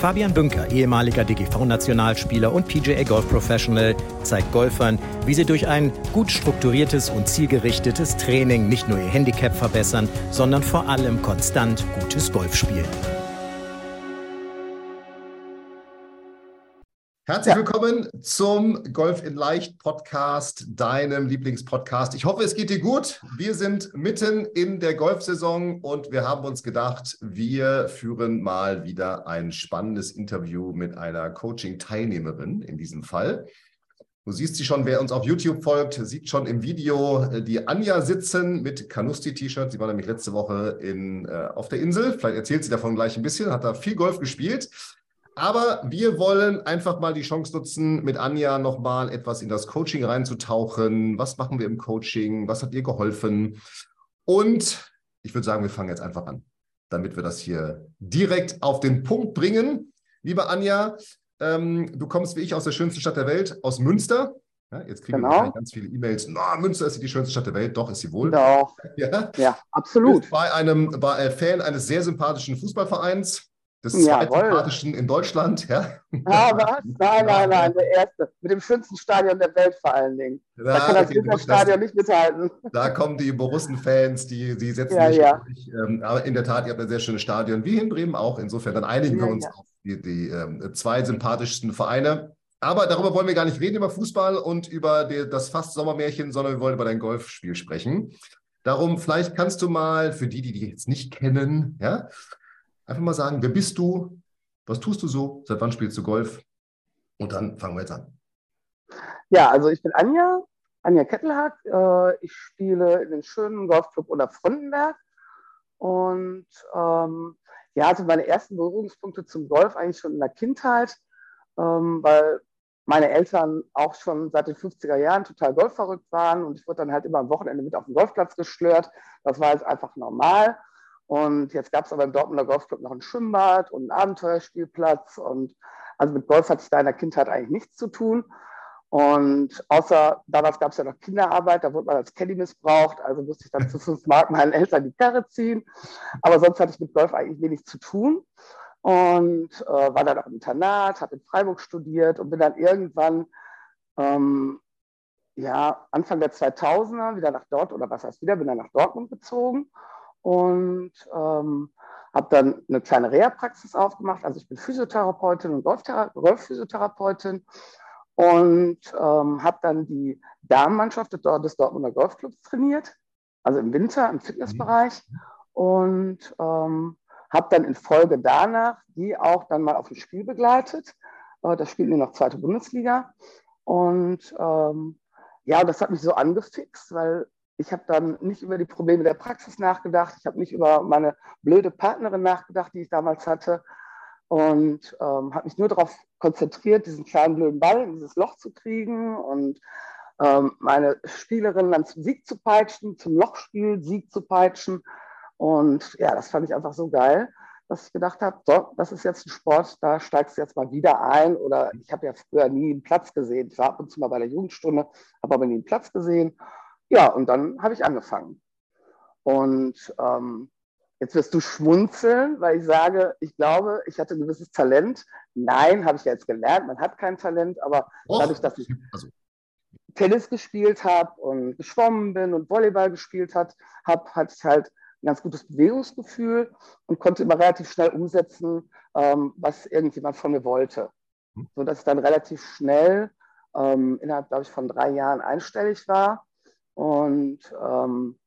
Fabian Bünker, ehemaliger DGV-Nationalspieler und PGA Golf Professional, zeigt Golfern, wie sie durch ein gut strukturiertes und zielgerichtetes Training nicht nur ihr Handicap verbessern, sondern vor allem konstant gutes Golf spielen. Herzlich ja. willkommen zum Golf in Leicht Podcast, deinem Lieblingspodcast. Ich hoffe, es geht dir gut. Wir sind mitten in der Golfsaison und wir haben uns gedacht, wir führen mal wieder ein spannendes Interview mit einer Coaching-Teilnehmerin in diesem Fall. Du siehst sie schon, wer uns auf YouTube folgt, sieht schon im Video äh, die Anja sitzen mit Canusti-T-Shirt. Sie war nämlich letzte Woche in, äh, auf der Insel. Vielleicht erzählt sie davon gleich ein bisschen, hat da viel Golf gespielt. Aber wir wollen einfach mal die Chance nutzen, mit Anja nochmal etwas in das Coaching reinzutauchen. Was machen wir im Coaching? Was hat ihr geholfen? Und ich würde sagen, wir fangen jetzt einfach an, damit wir das hier direkt auf den Punkt bringen. Liebe Anja, ähm, du kommst wie ich aus der schönsten Stadt der Welt, aus Münster. Ja, jetzt kriegen genau. wir ganz viele E-Mails. No, Münster ist die schönste Stadt der Welt. Doch, ist sie wohl. Doch. Ja, ja absolut. Bei einem bei, Fan eines sehr sympathischen Fußballvereins des zweitsympathischen in Deutschland, ja? Ah, was? Nein, nein, nein, der erste. Mit dem schönsten Stadion der Welt vor allen Dingen. Da, da kann das Winterstadion nicht mithalten. Da kommen die Borussen-Fans, die, die setzen ja, sich ja. Durch, ähm, aber in der Tat, ihr habt ein sehr schönes Stadion, wie in Bremen auch. Insofern, dann einigen ja, wir uns ja. auf die, die ähm, zwei sympathischsten Vereine. Aber darüber wollen wir gar nicht reden, über Fußball und über die, das fast Sommermärchen, sondern wir wollen über dein Golfspiel sprechen. Darum, vielleicht kannst du mal, für die, die dich jetzt nicht kennen, ja, Einfach mal sagen, wer bist du? Was tust du so? Seit wann spielst du Golf? Und dann fangen wir jetzt an. Ja, also ich bin Anja, Anja Kettelhack. Äh, ich spiele in den schönen Golfclub oder Frontenberg. Und ähm, ja, also meine ersten Berührungspunkte zum Golf eigentlich schon in der Kindheit, ähm, weil meine Eltern auch schon seit den 50er Jahren total golfverrückt waren und ich wurde dann halt immer am Wochenende mit auf den Golfplatz geschlört. Das war halt einfach normal. Und jetzt gab es aber im Dortmunder Golfclub noch ein Schwimmbad und einen Abenteuerspielplatz. Und also mit Golf hatte ich da in der Kindheit eigentlich nichts zu tun. Und außer damals gab es ja noch Kinderarbeit, da wurde man als Caddy missbraucht, also musste ich dann zu fünf Mark meinen Eltern die Karre ziehen. Aber sonst hatte ich mit Golf eigentlich wenig zu tun. Und äh, war dann auch im Internat, habe in Freiburg studiert und bin dann irgendwann ähm, ja, Anfang der 2000er wieder nach Dort oder was heißt wieder, bin dann nach Dortmund gezogen und ähm, habe dann eine kleine Reha-Praxis aufgemacht. Also ich bin Physiotherapeutin und Golfphysiotherapeutin. Und ähm, habe dann die Damenmannschaft des Dortmunder Golfclubs trainiert, also im Winter im Fitnessbereich. Und ähm, habe dann in Folge danach die auch dann mal auf ein Spiel begleitet. Äh, das spielten die noch zweite Bundesliga. Und ähm, ja, das hat mich so angefixt, weil ich habe dann nicht über die Probleme der Praxis nachgedacht. Ich habe nicht über meine blöde Partnerin nachgedacht, die ich damals hatte. Und ähm, habe mich nur darauf konzentriert, diesen kleinen blöden Ball in dieses Loch zu kriegen und ähm, meine Spielerin dann zum Sieg zu peitschen, zum Lochspiel Sieg zu peitschen. Und ja, das fand ich einfach so geil, dass ich gedacht habe, so, das ist jetzt ein Sport, da steigst du jetzt mal wieder ein. Oder ich habe ja früher nie einen Platz gesehen. Ich war ab und zu mal bei der Jugendstunde, habe aber nie einen Platz gesehen. Ja, und dann habe ich angefangen. Und ähm, jetzt wirst du schmunzeln, weil ich sage, ich glaube, ich hatte ein gewisses Talent. Nein, habe ich ja jetzt gelernt, man hat kein Talent, aber Och, dadurch, dass ich also. Tennis gespielt habe und geschwommen bin und Volleyball gespielt habe, hatte ich halt ein ganz gutes Bewegungsgefühl und konnte immer relativ schnell umsetzen, ähm, was irgendjemand von mir wollte. Hm. So dass ich dann relativ schnell ähm, innerhalb, glaube ich, von drei Jahren einstellig war und ähm,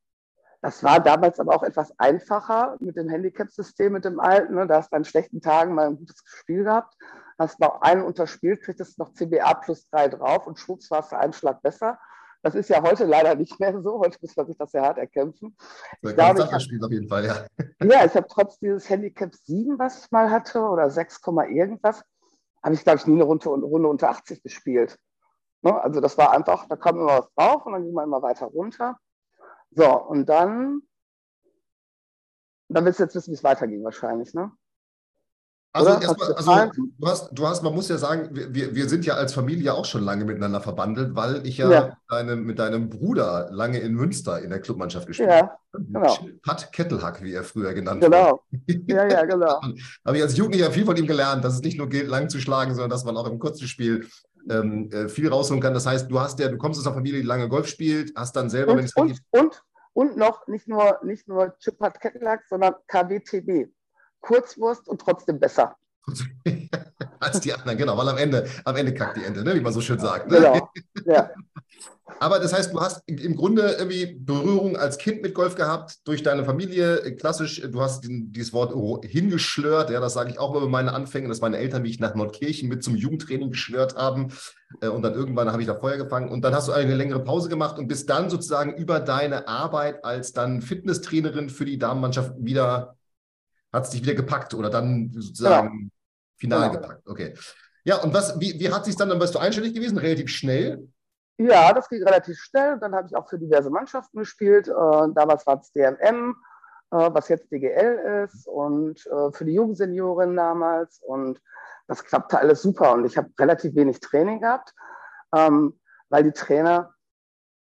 das war damals aber auch etwas einfacher mit dem Handicap-System, mit dem alten. Ne? Da hast du an schlechten Tagen mal ein gutes Spiel gehabt, hast noch einen unterspielt, kriegst noch CBA plus drei drauf und schwupps war es einen Schlag besser. Das ist ja heute leider nicht mehr so. Heute muss man sich das sehr hart erkämpfen. Ist ein ganz Spiel auf jeden Fall, ja. Ja, ich habe trotz dieses Handicap 7, was ich mal hatte, oder 6, irgendwas, habe ich, glaube ich, nie eine Runde, Runde unter 80 gespielt. Ne? Also das war einfach, da kam immer was drauf und dann ging man immer weiter runter. So, und dann dann willst du jetzt wissen, wie es weiterging wahrscheinlich, ne? Also, erstmal, also du, hast, du hast, man muss ja sagen, wir, wir sind ja als Familie auch schon lange miteinander verbandelt, weil ich ja, ja. Mit, deinem, mit, deinem, Bruder lange in Münster in der Clubmannschaft gespielt habe. Ja, genau. Pat Kettelhack, wie er früher genannt genau. wurde. Genau. Ja, ja, genau. habe ich als Jugendlicher viel von ihm gelernt, dass es nicht nur gilt, lang zu schlagen, sondern dass man auch im kurzen Spiel ähm, äh, viel rausholen kann. Das heißt, du hast ja, du kommst aus einer Familie, die lange Golf spielt, hast dann selber, und, wenn es und, und, und noch nicht nur, nicht nur Chip Pat Kettelhack, sondern KWTB. Kurzwurst und trotzdem besser. Als die anderen, genau, weil am Ende, am Ende kackt die Ende, ne? wie man so schön sagt. Ne? Genau. Ja. Aber das heißt, du hast im Grunde irgendwie Berührung als Kind mit Golf gehabt, durch deine Familie, klassisch, du hast dieses Wort hingeschlört, ja, das sage ich auch über meine Anfänge, dass meine Eltern mich nach Nordkirchen mit zum Jugendtraining geschlört haben äh, und dann irgendwann habe ich da Feuer gefangen und dann hast du eine längere Pause gemacht und bist dann sozusagen über deine Arbeit als dann Fitnesstrainerin für die Damenmannschaft wieder hat es dich wieder gepackt oder dann sozusagen genau. final genau. gepackt. Okay. Ja, und was, wie, wie hat sich dann, dann warst du einstellig gewesen, relativ schnell? Ja, das ging relativ schnell. Dann habe ich auch für diverse Mannschaften gespielt. Äh, damals war es DMM, äh, was jetzt DGL ist, und äh, für die Jugendseniorin damals. Und das klappte alles super. Und ich habe relativ wenig Training gehabt, ähm, weil die Trainer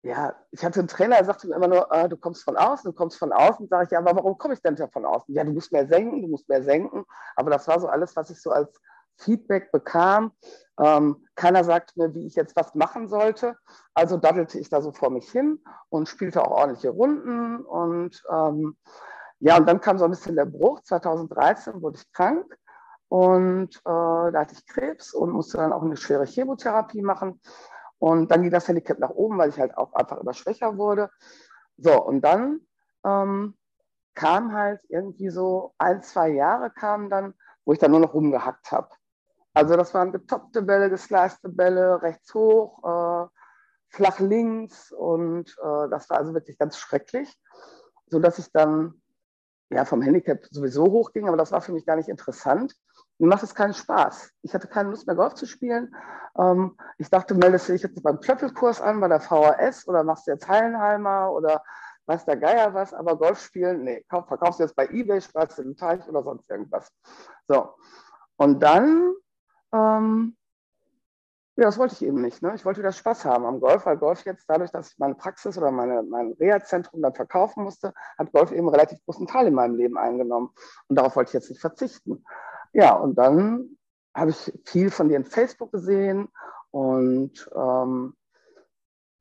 ja, ich hatte einen Trainer, der sagte mir immer nur, äh, du kommst von außen, du kommst von außen. Sage ich, ja, aber warum komme ich denn von außen? Ja, du musst mehr senken, du musst mehr senken. Aber das war so alles, was ich so als Feedback bekam. Ähm, keiner sagte mir, wie ich jetzt was machen sollte. Also daddelte ich da so vor mich hin und spielte auch ordentliche Runden. Und ähm, ja, und dann kam so ein bisschen der Bruch. 2013 wurde ich krank und äh, da hatte ich Krebs und musste dann auch eine schwere Chemotherapie machen. Und dann ging das Handicap nach oben, weil ich halt auch einfach immer schwächer wurde. So, und dann ähm, kam halt irgendwie so ein, zwei Jahre kamen dann, wo ich dann nur noch rumgehackt habe. Also das waren getoppte Bälle, geslicete Bälle, rechts hoch, äh, flach links und äh, das war also wirklich ganz schrecklich, sodass ich dann ja vom Handicap sowieso hochging, aber das war für mich gar nicht interessant. Mir macht es keinen Spaß. Ich hatte keine Lust mehr Golf zu spielen. Ähm, ich dachte, meldest du dich jetzt beim Klöppelkurs an, bei der VHS oder machst du jetzt Hallenheimer oder weiß der Geier was, aber Golf spielen, nee, kauf, verkaufst du jetzt bei Ebay, sparst du den Teich oder sonst irgendwas. So. Und dann, ähm, ja, das wollte ich eben nicht. Ne? Ich wollte wieder Spaß haben am Golf, weil Golf jetzt dadurch, dass ich meine Praxis oder meine, mein Reha-Zentrum dann verkaufen musste, hat Golf eben einen relativ großen Teil in meinem Leben eingenommen. Und darauf wollte ich jetzt nicht verzichten. Ja, und dann habe ich viel von dir in Facebook gesehen und ähm,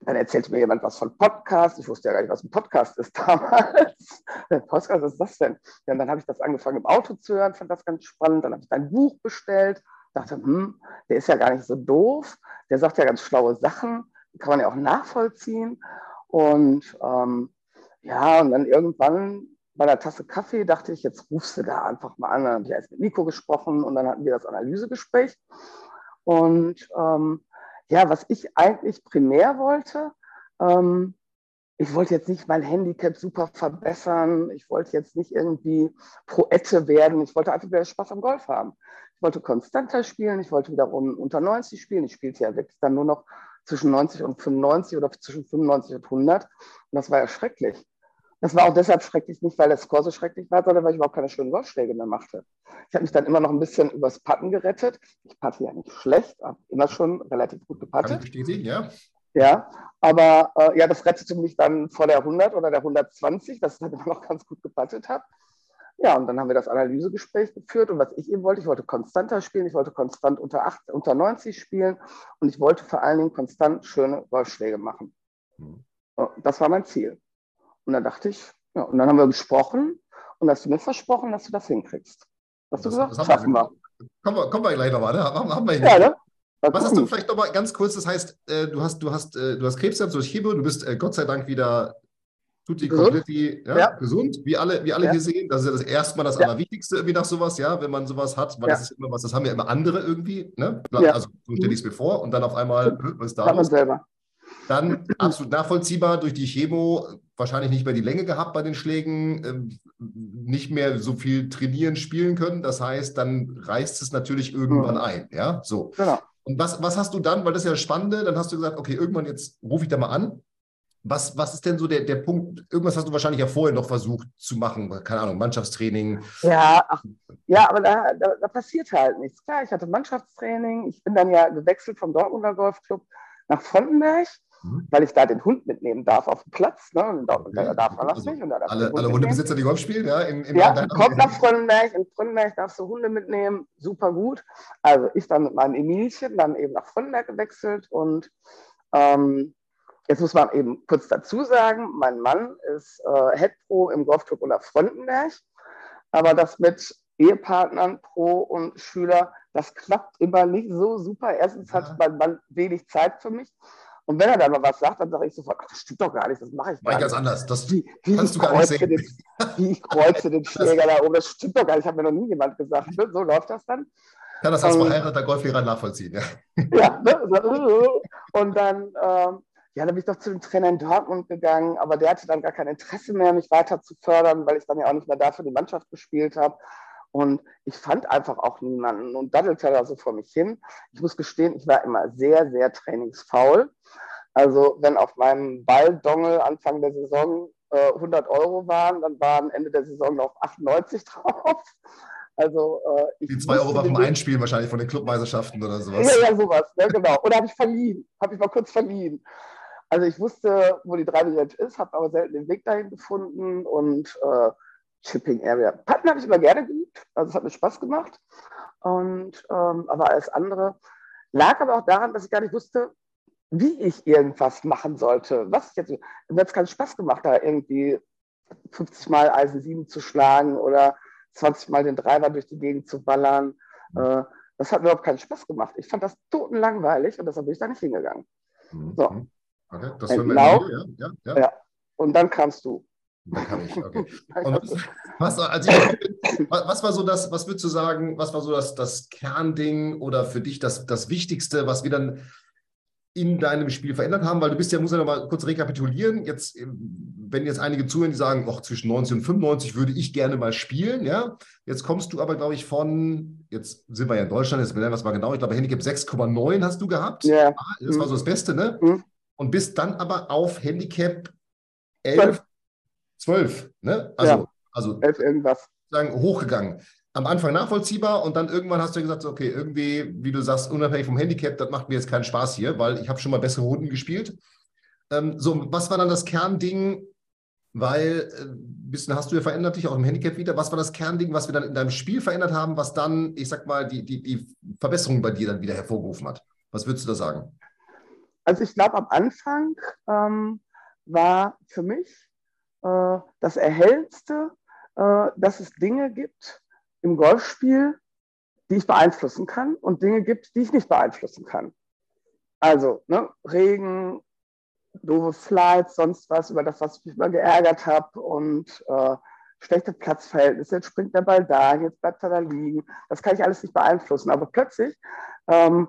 dann erzählte mir jemand was von Podcast. Ich wusste ja gar nicht, was ein Podcast ist damals. Podcast, was ist das denn? Ja, und dann habe ich das angefangen im Auto zu hören, fand das ganz spannend. Dann habe ich dein Buch bestellt, dachte, hm, der ist ja gar nicht so doof. Der sagt ja ganz schlaue Sachen, kann man ja auch nachvollziehen. Und ähm, ja, und dann irgendwann bei der Tasse Kaffee dachte ich, jetzt rufst du da einfach mal an. Dann habe ich erst mit Nico gesprochen und dann hatten wir das Analysegespräch. Und ähm, ja, was ich eigentlich primär wollte, ähm, ich wollte jetzt nicht mein Handicap super verbessern. Ich wollte jetzt nicht irgendwie Proette werden. Ich wollte einfach wieder Spaß am Golf haben. Ich wollte konstanter spielen. Ich wollte wiederum unter 90 spielen. Ich spielte ja wirklich dann nur noch zwischen 90 und 95 oder zwischen 95 und 100. Und das war ja schrecklich. Das war auch deshalb schrecklich, nicht weil der Score so schrecklich war, sondern weil ich überhaupt keine schönen Golfschläge mehr machte. Ich habe mich dann immer noch ein bisschen übers Patten gerettet. Ich patte ja nicht schlecht, habe immer schon relativ gut gepattet. Kann ich bestätigen, ja. Ja, aber äh, ja, das rettete mich dann vor der 100 oder der 120, dass ich dann immer noch ganz gut gepattet habe. Ja, und dann haben wir das Analysegespräch geführt und was ich eben wollte, ich wollte konstanter spielen, ich wollte konstant unter, 8, unter 90 spielen und ich wollte vor allen Dingen konstant schöne Golfschläge machen. Mhm. Das war mein Ziel. Und dann dachte ich, ja, und dann haben wir gesprochen und hast du mir versprochen, dass du das hinkriegst. Hast du gesagt? Das schaffen wir. Kommen wir, kommen wir gleich nochmal, ne? Haben, haben wir ja, ne? Was hast du vielleicht nochmal ganz kurz, das heißt, äh, du hast, du hast, äh, du hast Krebs gehabt durch Chemo, du bist äh, Gott sei Dank wieder tutti kompletti ja, ja. gesund, wie alle, wie alle ja. hier sehen. Das ist ja das erstmal das Allerwichtigste irgendwie nach sowas, ja, wenn man sowas hat, weil das ist immer was, das haben ja immer andere irgendwie, ne? Also so stelle ich es mir vor und dann auf einmal, was da ist. selber. Dann absolut nachvollziehbar durch die Chemo, wahrscheinlich nicht mehr die Länge gehabt bei den Schlägen, ähm, nicht mehr so viel trainieren, spielen können. Das heißt, dann reißt es natürlich irgendwann mhm. ein. Ja, so. Genau. Und was, was hast du dann, weil das ist ja das Spannende, dann hast du gesagt, okay, irgendwann jetzt rufe ich da mal an was, was ist denn so der, der Punkt? Irgendwas hast du wahrscheinlich ja vorher noch versucht zu machen, keine Ahnung, Mannschaftstraining. Ja, ach, ja aber da, da, da passiert halt nichts. Klar, ich hatte Mannschaftstraining, ich bin dann ja gewechselt vom Dortmunder Golfclub nach Frontenberg Mhm. weil ich da den Hund mitnehmen darf auf dem Platz. Ne? Und da, okay. da darf man das also nicht. Alle, alle Hundebesitzer, die Golf spielen, ja? In, in ja, kommt nach Frönnenberg. In Frönnenberg darfst du Hunde mitnehmen. Super gut. Also ich dann mit meinem Emilchen dann eben nach Frönnenberg gewechselt. Und ähm, jetzt muss man eben kurz dazu sagen, mein Mann ist äh, Head Pro im Golfclub unter Frontenberg. Aber das mit Ehepartnern pro und Schüler, das klappt immer nicht so super. Erstens ja. hat mein Mann wenig Zeit für mich. Und wenn er dann mal was sagt, dann sage ich sofort, ach, das stimmt doch gar nicht, das mache ich gar nicht. ganz anders. Das wie, wie kannst du gar nicht sehen. Den, wie ich kreuze den Schläger da oben, das stimmt doch gar nicht, hat mir noch nie jemand gesagt. Ne? So läuft das dann. Kann das als um, verheirateter Golflehrer nachvollziehen, ja. Ja, ne? und dann, ähm, ja, dann bin ich doch zu dem Trainer in Dortmund gegangen, aber der hatte dann gar kein Interesse mehr, mich weiter zu fördern, weil ich dann ja auch nicht mehr dafür die Mannschaft gespielt habe. Und ich fand einfach auch niemanden und daddelte da so vor mich hin. Ich muss gestehen, ich war immer sehr, sehr trainingsfaul. Also wenn auf meinem Balldongel Anfang der Saison äh, 100 Euro waren, dann waren Ende der Saison noch 98 drauf. Also, äh, Die 2 Euro war vom Einspielen wahrscheinlich von den Clubmeisterschaften oder sowas. Ja, ja, sowas, ne, genau. Oder habe ich verliehen, habe ich mal kurz verliehen. Also ich wusste, wo die 3 Range ist, habe aber selten den Weg dahin gefunden und äh, Chipping Area. Putten habe ich immer gerne geübt, also es hat mir Spaß gemacht. Und, ähm, aber alles andere lag aber auch daran, dass ich gar nicht wusste, wie ich irgendwas machen sollte. Was ich jetzt, mir hat es keinen Spaß gemacht, da irgendwie 50 Mal Eisen 7 zu schlagen oder 20 Mal den Driver durch die Gegend zu ballern. Mhm. Äh, das hat mir überhaupt keinen Spaß gemacht. Ich fand das totenlangweilig und deshalb bin ich da nicht hingegangen. Mhm. So. Okay, das hören wir ja, ja, ja. Und dann kamst du. Dann kann ich, okay. Was, also ich, was war so das, was würdest du sagen, was war so das, das Kernding oder für dich das, das Wichtigste, was wir dann in deinem Spiel verändert haben? Weil du bist ja, muss ja noch mal kurz rekapitulieren. Jetzt, wenn jetzt einige zuhören, die sagen, oh, zwischen 90 und 95 würde ich gerne mal spielen, ja. Jetzt kommst du aber, glaube ich, von, jetzt sind wir ja in Deutschland, jetzt benennen wir es mal genau, ich glaube, Handicap 6,9 hast du gehabt. Ja. Das war so das Beste, ne? Mhm. Und bist dann aber auf Handicap 11, 12, ne? Also, ja. also 11 irgendwas. Sagen, hochgegangen. Am Anfang nachvollziehbar und dann irgendwann hast du gesagt, okay, irgendwie, wie du sagst, unabhängig vom Handicap, das macht mir jetzt keinen Spaß hier, weil ich habe schon mal bessere Runden gespielt. Ähm, so, was war dann das Kernding? Weil, äh, bisschen hast du ja verändert dich auch im Handicap wieder. Was war das Kernding, was wir dann in deinem Spiel verändert haben, was dann, ich sag mal, die, die, die Verbesserung bei dir dann wieder hervorgerufen hat? Was würdest du da sagen? Also ich glaube, am Anfang ähm, war für mich äh, das Erhellendste, äh, dass es Dinge gibt im Golfspiel, die ich beeinflussen kann und Dinge gibt, die ich nicht beeinflussen kann. Also ne, Regen, doofe Flights, sonst was, über das, was ich mich immer geärgert habe und äh, schlechte Platzverhältnisse, jetzt springt der Ball da, jetzt bleibt er da liegen. Das kann ich alles nicht beeinflussen. Aber plötzlich ähm,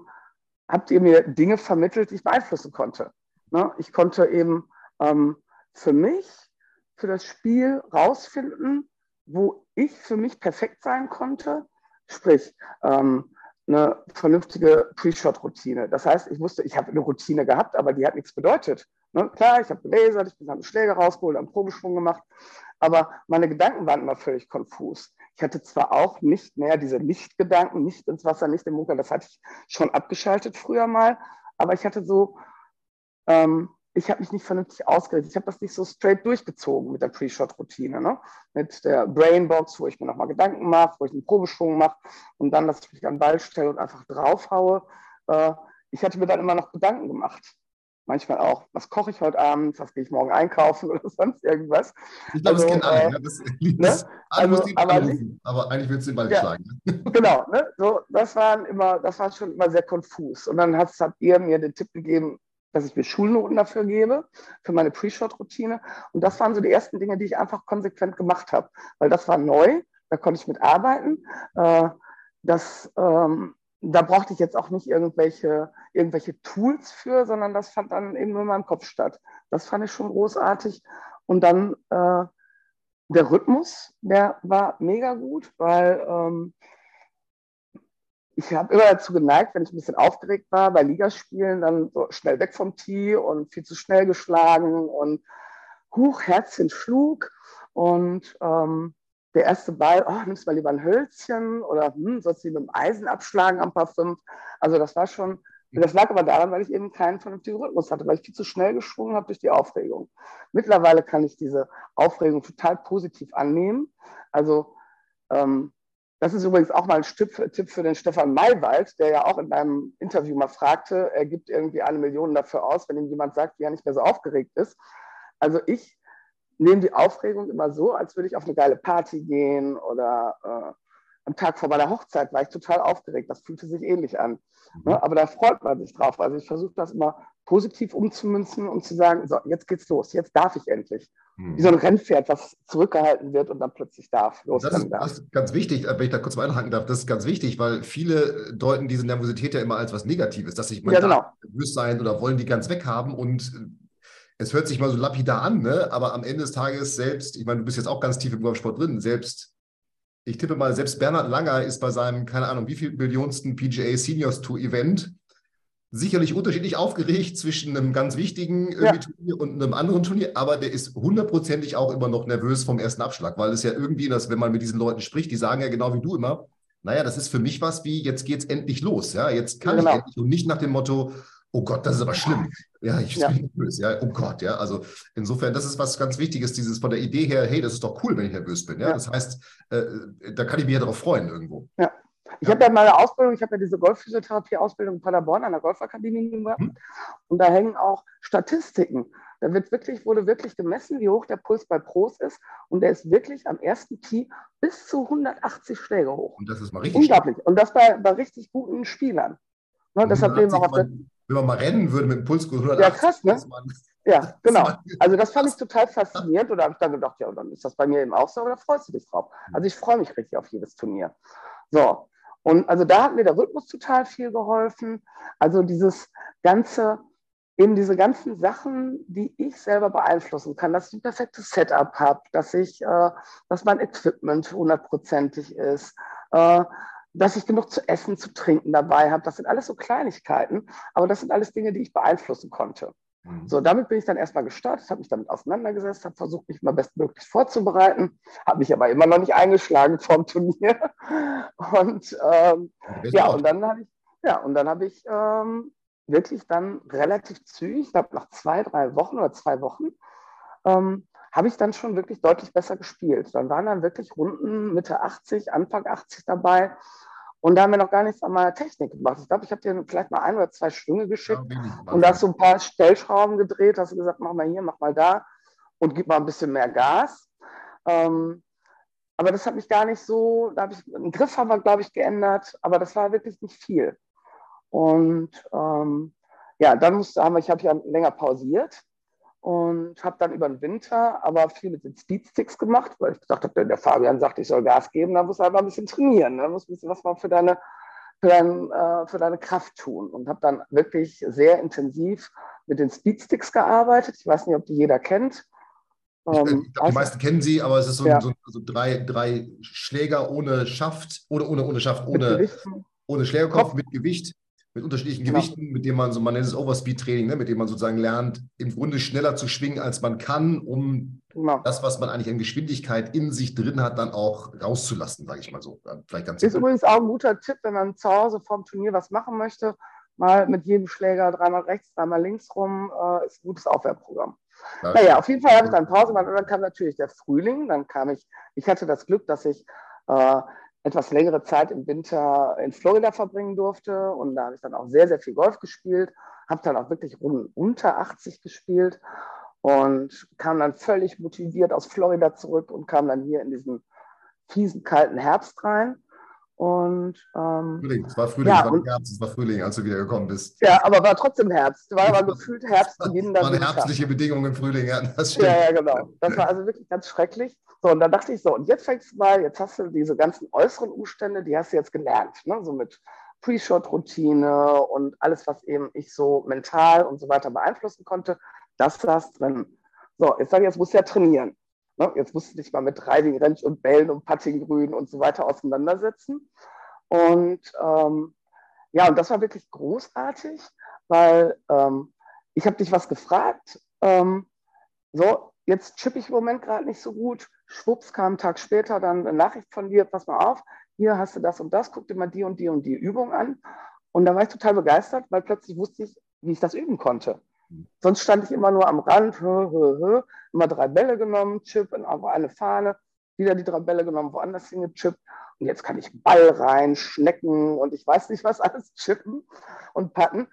habt ihr mir Dinge vermittelt, die ich beeinflussen konnte. Ne? Ich konnte eben ähm, für mich für das Spiel rausfinden, wo ich für mich perfekt sein konnte. Sprich, ähm, eine vernünftige Pre-Shot-Routine. Das heißt, ich wusste, ich habe eine Routine gehabt, aber die hat nichts bedeutet. Ne? Klar, ich habe gelasert, ich bin einen Schläger rausgeholt, einen Probeschwung gemacht, aber meine Gedanken waren immer völlig konfus. Ich hatte zwar auch nicht mehr diese Lichtgedanken, nicht ins Wasser, nicht im Bunker, das hatte ich schon abgeschaltet früher mal, aber ich hatte so ähm, ich habe mich nicht vernünftig ausgerichtet. Ich habe das nicht so straight durchgezogen mit der Pre-Shot-Routine. Ne? Mit der Brainbox, wo ich mir nochmal Gedanken mache, wo ich einen Probeschwung mache und dann, dass ich mich an den Ball stelle und einfach draufhaue. Äh, ich hatte mir dann immer noch Gedanken gemacht. Manchmal auch, was koche ich heute Abend, was gehe ich morgen einkaufen oder sonst irgendwas. Ich glaube, also, das kennen alle. Äh, das, ne? also, aber, aber, eigentlich willst du den Ball ja, schlagen. Ne? Genau, ne? so, das, waren immer, das war schon immer sehr konfus. Und dann habt ihr mir den Tipp gegeben, dass ich mir Schulnoten dafür gebe, für meine Pre-Shot-Routine. Und das waren so die ersten Dinge, die ich einfach konsequent gemacht habe, weil das war neu, da konnte ich mit arbeiten. Äh, das, ähm, da brauchte ich jetzt auch nicht irgendwelche, irgendwelche Tools für, sondern das fand dann eben nur in meinem Kopf statt. Das fand ich schon großartig. Und dann äh, der Rhythmus, der war mega gut, weil ähm, ich habe immer dazu geneigt, wenn ich ein bisschen aufgeregt war bei Ligaspielen, dann so schnell weg vom Tee und viel zu schnell geschlagen und huch, Herzchen schlug und ähm, der erste Ball, oh, nimmst mal lieber ein Hölzchen oder hm, sollst du mit dem Eisen abschlagen am Paar 5. Also das war schon, das lag aber daran, weil ich eben keinen vernünftigen Rhythmus hatte, weil ich viel zu schnell geschwungen habe durch die Aufregung. Mittlerweile kann ich diese Aufregung total positiv annehmen. Also ähm, das ist übrigens auch mal ein Tipp, Tipp für den Stefan Maywald, der ja auch in einem Interview mal fragte, er gibt irgendwie eine Million dafür aus, wenn ihm jemand sagt, wie er nicht mehr so aufgeregt ist. Also ich nehme die Aufregung immer so, als würde ich auf eine geile Party gehen oder äh, am Tag vor meiner Hochzeit war ich total aufgeregt. Das fühlte sich ähnlich an. Mhm. Ne? Aber da freut man sich drauf. Also ich versuche das immer positiv umzumünzen und zu sagen, so, jetzt geht's los, jetzt darf ich endlich. Mhm. Wie so ein Rennpferd, was zurückgehalten wird und dann plötzlich darf. Los das, ist, darf. das ist ganz wichtig, wenn ich da kurz mal einhaken darf, das ist ganz wichtig, weil viele deuten diese Nervosität ja immer als was Negatives, dass sich man ja, genau. nervös sein oder wollen die ganz weghaben und es hört sich mal so lapidar an, ne? aber am Ende des Tages selbst, ich meine, du bist jetzt auch ganz tief im Golfsport drin, selbst, ich tippe mal, selbst Bernhard Langer ist bei seinem, keine Ahnung, wie viel Millionsten PGA Seniors Tour Event sicherlich unterschiedlich aufgeregt zwischen einem ganz wichtigen ja. Turnier und einem anderen Turnier, aber der ist hundertprozentig auch immer noch nervös vom ersten Abschlag, weil es ja irgendwie, dass, wenn man mit diesen Leuten spricht, die sagen ja genau wie du immer, naja, das ist für mich was wie, jetzt geht's endlich los, ja, jetzt kann genau. ich endlich und nicht nach dem Motto, oh Gott, das ist aber schlimm. Ja, ich ja. bin nervös. Ja, oh Gott, ja. Also insofern, das ist was ganz Wichtiges, dieses von der Idee her, hey, das ist doch cool, wenn ich nervös bin. Ja, ja. das heißt, äh, da kann ich mich ja darauf freuen irgendwo. Ja. Ich ja. habe ja meine Ausbildung, ich habe ja diese Golfphysiotherapie-Ausbildung in Paderborn an der Golfakademie gemacht. Hm. Und da hängen auch Statistiken. Da wird wirklich, wurde wirklich gemessen, wie hoch der Puls bei Pros ist. Und der ist wirklich am ersten Tee bis zu 180 Schläge hoch. Und das ist mal richtig. Unglaublich. Stark. Und das bei, bei richtig guten Spielern. Ne, deshalb wir auf der wenn man mal rennen würde mit dem Pulskurs 180. Ja, krass, ne? Man, ja, genau. Also das fand ich total faszinierend und da habe ich dann gedacht, ja, dann ist das bei mir eben auch so, aber da freust du dich drauf. Also ich freue mich richtig auf jedes Turnier. So, und also da hat mir der Rhythmus total viel geholfen. Also dieses ganze, eben diese ganzen Sachen, die ich selber beeinflussen kann, dass ich ein perfektes Setup habe, dass ich, äh, dass mein Equipment hundertprozentig ist, äh, dass ich genug zu essen, zu trinken dabei habe. Das sind alles so Kleinigkeiten, aber das sind alles Dinge, die ich beeinflussen konnte. Mhm. So, damit bin ich dann erstmal gestartet, habe mich damit auseinandergesetzt, habe versucht, mich mal bestmöglich vorzubereiten, habe mich aber immer noch nicht eingeschlagen vorm Turnier. Und ähm, ja, und dann habe ich, ja, und dann habe ich ähm, wirklich dann relativ zügig, ich glaube nach zwei, drei Wochen oder zwei Wochen, ähm, habe ich dann schon wirklich deutlich besser gespielt. Dann waren dann wirklich Runden Mitte 80, Anfang 80 dabei. Und da haben wir noch gar nichts an meiner Technik gemacht. Ich glaube, ich habe dir vielleicht mal ein oder zwei Schwünge geschickt ja, und da hast du ein paar Stellschrauben gedreht, hast du gesagt, mach mal hier, mach mal da und gib mal ein bisschen mehr Gas. Ähm, aber das hat mich gar nicht so, da habe ich, einen Griff haben wir, glaube ich, geändert, aber das war wirklich nicht viel. Und ähm, ja, dann musste, haben wir, ich habe ja länger pausiert und habe dann über den Winter aber viel mit den Speedsticks gemacht, weil ich gesagt habe, der Fabian sagt, ich soll Gas geben, da muss einfach ein bisschen trainieren, da muss ein bisschen was mal für deine, für, dein, äh, für deine Kraft tun und habe dann wirklich sehr intensiv mit den Speedsticks gearbeitet. Ich weiß nicht, ob die jeder kennt. Ich, ähm, ich glaub, die meisten kennen sie, aber es ist so, ja. so, so, drei, drei Schläger ohne Schaft, ohne, ohne, ohne Schaft, ohne, ohne Schlägerkopf, Kopf. mit Gewicht mit unterschiedlichen genau. Gewichten, mit denen man so, man nennt es Overspeed-Training, ne, mit dem man sozusagen lernt, im Grunde schneller zu schwingen, als man kann, um genau. das, was man eigentlich an Geschwindigkeit in sich drin hat, dann auch rauszulassen, sage ich mal so. Vielleicht ganz ist übrigens auch ein guter Tipp, wenn man zu Hause vorm Turnier was machen möchte, mal mit jedem Schläger dreimal rechts, dreimal links rum, äh, ist ein gutes Aufwärmprogramm. Ja, naja, auf jeden Fall habe ich dann Pause gemacht und dann kam natürlich der Frühling, dann kam ich, ich hatte das Glück, dass ich äh, etwas längere Zeit im Winter in Florida verbringen durfte. Und da habe ich dann auch sehr, sehr viel Golf gespielt, habe dann auch wirklich Runden unter 80 gespielt und kam dann völlig motiviert aus Florida zurück und kam dann hier in diesen fiesen, kalten Herbst rein. Und, ähm, Frühling, es war Frühling, ja, es war und, Herbst, es war Frühling, als du wieder gekommen bist. Ja, aber war trotzdem Herbst. War aber gefühlt Herbst. Es waren herbstliche Bedingungen im Frühling, ja, das stimmt. Ja, ja, genau. Das war also wirklich ganz schrecklich. So, und dann dachte ich so, und jetzt fängst du mal, jetzt hast du diese ganzen äußeren Umstände, die hast du jetzt gelernt, ne? so mit Pre-Shot-Routine und alles, was eben ich so mental und so weiter beeinflussen konnte, das saß drin. So, jetzt sage ich, jetzt musst du ja trainieren. Ne? Jetzt musst du dich mal mit Driving Range und Bällen und Putting Grün und so weiter auseinandersetzen. Und ähm, ja, und das war wirklich großartig, weil ähm, ich habe dich was gefragt. Ähm, so, jetzt chippe ich im Moment gerade nicht so gut. Schwupps kam einen Tag später dann eine Nachricht von dir, pass mal auf, hier hast du das und das, guck dir mal die und die und die Übung an. Und da war ich total begeistert, weil plötzlich wusste ich, wie ich das üben konnte. Sonst stand ich immer nur am Rand, hö, hö, hö, immer drei Bälle genommen, Chip in eine Fahne, wieder die drei Bälle genommen, woanders hingechippt. Und jetzt kann ich Ball rein, Schnecken und ich weiß nicht was alles chippen und patten.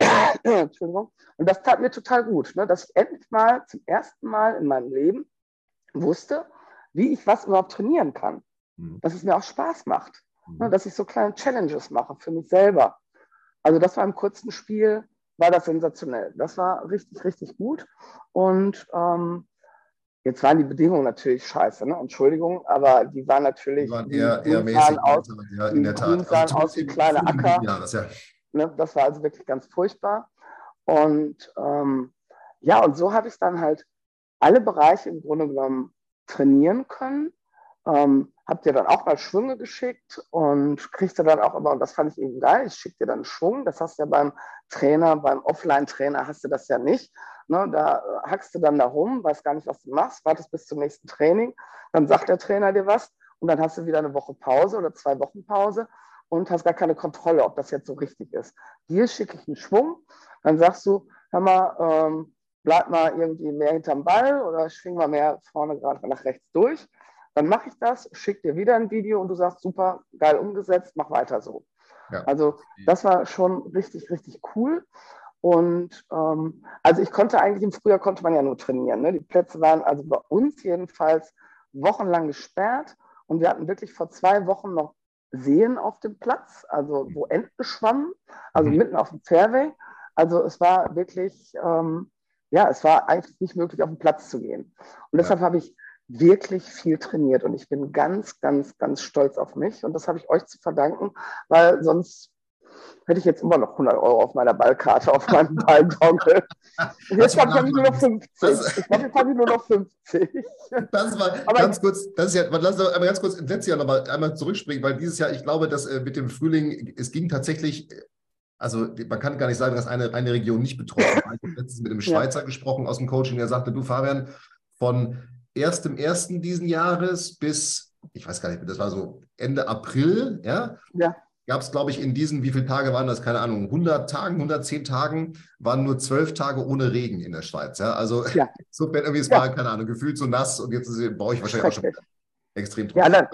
Entschuldigung. Und das tat mir total gut, ne, dass ich endlich mal zum ersten Mal in meinem Leben wusste, wie ich was überhaupt trainieren kann. Mhm. Dass es mir auch Spaß macht. Mhm. Ne, dass ich so kleine Challenges mache für mich selber. Also das war im kurzen Spiel, war das sensationell. Das war richtig, richtig gut. Und ähm, jetzt waren die Bedingungen natürlich scheiße, ne? Entschuldigung, aber die waren natürlich. Die waren eher, eher mäßig. Aus, ja, in der Tat. sahen also aus wie kleine Acker. Jahres, ja. ne? Das war also wirklich ganz furchtbar. Und ähm, ja, und so habe ich dann halt alle Bereiche im Grunde genommen trainieren können. Ähm, hab dir dann auch mal Schwünge geschickt und kriegst dann auch immer, und das fand ich eben geil, ich schicke dir dann einen Schwung, das hast du ja beim Trainer, beim Offline-Trainer hast du das ja nicht. Ne, da hackst du dann da rum, weißt gar nicht, was du machst, wartest bis zum nächsten Training, dann sagt der Trainer dir was und dann hast du wieder eine Woche Pause oder zwei Wochen Pause und hast gar keine Kontrolle, ob das jetzt so richtig ist. Dir schicke ich einen Schwung, dann sagst du, hör mal, ähm, bleib mal irgendwie mehr hinterm Ball oder schwing mal mehr vorne gerade nach rechts durch. Dann mache ich das, schicke dir wieder ein Video und du sagst, super, geil umgesetzt, mach weiter so. Ja. Also das war schon richtig, richtig cool. Und ähm, also ich konnte eigentlich im Frühjahr konnte man ja nur trainieren. Ne? Die Plätze waren also bei uns jedenfalls wochenlang gesperrt und wir hatten wirklich vor zwei Wochen noch Seen auf dem Platz, also wo Enten schwammen, also mhm. mitten auf dem Fairway. Also es war wirklich, ähm, ja, es war eigentlich nicht möglich, auf den Platz zu gehen. Und deshalb ja. habe ich wirklich viel trainiert und ich bin ganz, ganz, ganz stolz auf mich und das habe ich euch zu verdanken, weil sonst hätte ich jetzt immer noch 100 Euro auf meiner Ballkarte, auf meinem Balldongle. Und jetzt habe ich nur noch 50. Das, ich glaube, jetzt habe ich nur noch 50. Das war Aber ganz kurz, das ist ja, lass uns einmal ganz kurz ins letzte Jahr nochmal einmal zurückspringen, weil dieses Jahr, ich glaube, dass äh, mit dem Frühling, es ging tatsächlich also man kann gar nicht sagen, dass eine, eine Region nicht betroffen war. Ich habe letztens mit einem Schweizer ja. gesprochen aus dem Coaching, der sagte, du Fabian, von erst im ersten diesen Jahres bis, ich weiß gar nicht, das war so Ende April, ja, ja. gab es, glaube ich, in diesen, wie viele Tage waren das, keine Ahnung, 100 Tagen, 110 Tagen, waren nur zwölf Tage ohne Regen in der Schweiz. Ja? Also ja. so irgendwie, es ja. war, keine Ahnung, gefühlt so nass und jetzt bei euch wahrscheinlich auch schon extrem trocken. Ja,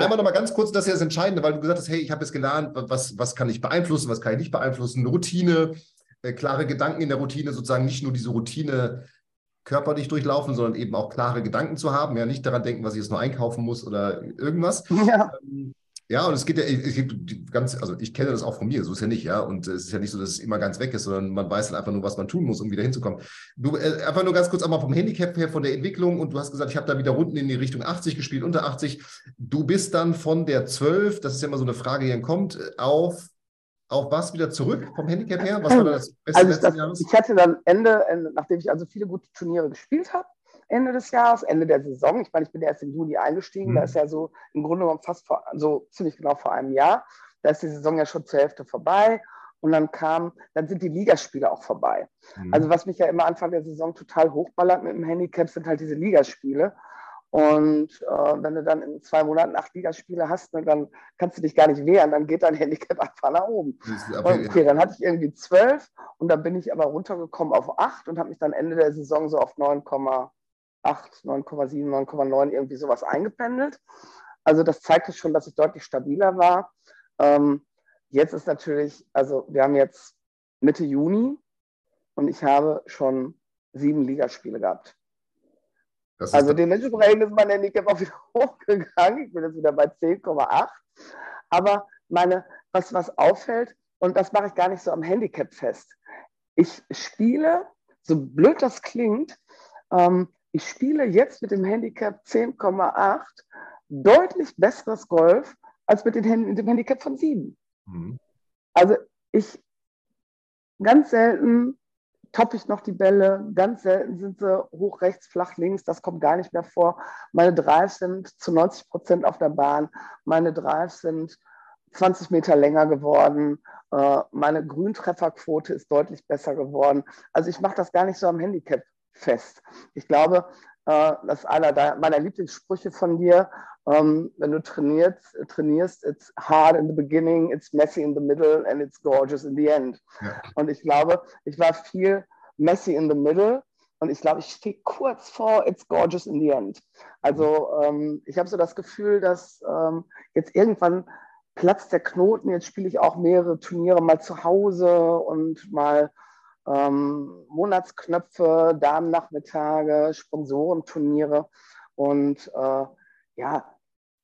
Einmal noch mal ganz kurz, das ist ja das Entscheidende, weil du gesagt hast, hey, ich habe jetzt gelernt, was, was kann ich beeinflussen, was kann ich nicht beeinflussen, Routine, äh, klare Gedanken in der Routine, sozusagen nicht nur diese Routine körperlich durchlaufen, sondern eben auch klare Gedanken zu haben. Ja, nicht daran denken, was ich jetzt nur einkaufen muss oder irgendwas. Ja. Ähm, ja, und es geht ja, es gibt ganz, also ich kenne das auch von mir, so ist ja nicht, ja. Und es ist ja nicht so, dass es immer ganz weg ist, sondern man weiß dann einfach nur, was man tun muss, um wieder hinzukommen. Du, äh, einfach nur ganz kurz einmal vom Handicap her, von der Entwicklung und du hast gesagt, ich habe da wieder Runden in die Richtung 80 gespielt, unter 80. Du bist dann von der 12, das ist ja immer so eine Frage, die dann kommt, auf auf was wieder zurück vom Handicap her? Was war das Beste also letzten Jahres? Ich hatte dann Ende, nachdem ich also viele gute Turniere gespielt habe, Ende des Jahres, Ende der Saison. Ich meine, ich bin erst im Juni eingestiegen. Mhm. Da ist ja so im Grunde genommen fast vor, so ziemlich genau vor einem Jahr. Da ist die Saison ja schon zur Hälfte vorbei. Und dann kam, dann sind die Ligaspiele auch vorbei. Mhm. Also was mich ja immer Anfang der Saison total hochballert mit dem Handicap, sind halt diese Ligaspiele. Und äh, wenn du dann in zwei Monaten acht Ligaspiele hast, ne, dann kannst du dich gar nicht wehren, dann geht dein Handicap einfach nach oben. Okay, dann hatte ich irgendwie zwölf und dann bin ich aber runtergekommen auf acht und habe mich dann Ende der Saison so auf 9,8, 9,7, 9,9 irgendwie sowas eingependelt. Also das zeigte schon, dass ich deutlich stabiler war. Ähm, jetzt ist natürlich, also wir haben jetzt Mitte Juni und ich habe schon sieben Ligaspiele gehabt also dementsprechend ist mein Handicap auch wieder hochgegangen. Ich bin jetzt wieder bei 10,8. Aber meine, was, was auffällt, und das mache ich gar nicht so am Handicap fest. Ich spiele, so blöd das klingt, ähm, ich spiele jetzt mit dem Handicap 10,8 deutlich besseres Golf als mit, den, mit dem Handicap von 7. Mhm. Also ich ganz selten ich noch die Bälle. Ganz selten sind sie hoch rechts, flach links. Das kommt gar nicht mehr vor. Meine Drives sind zu 90 Prozent auf der Bahn. Meine Drives sind 20 Meter länger geworden. Äh, meine Grüntrefferquote ist deutlich besser geworden. Also ich mache das gar nicht so am Handicap fest. Ich glaube, das ist einer meiner Lieblingssprüche von dir. Ähm, wenn du trainierst, trainierst, it's hard in the beginning, it's messy in the middle and it's gorgeous in the end. Ja. Und ich glaube, ich war viel messy in the middle und ich glaube, ich stehe kurz vor It's Gorgeous in the End. Also ähm, ich habe so das Gefühl, dass ähm, jetzt irgendwann platzt der Knoten. Jetzt spiele ich auch mehrere Turniere mal zu Hause und mal ähm, Monatsknöpfe, Damennachmittage, Sponsorenturniere. Und äh, ja,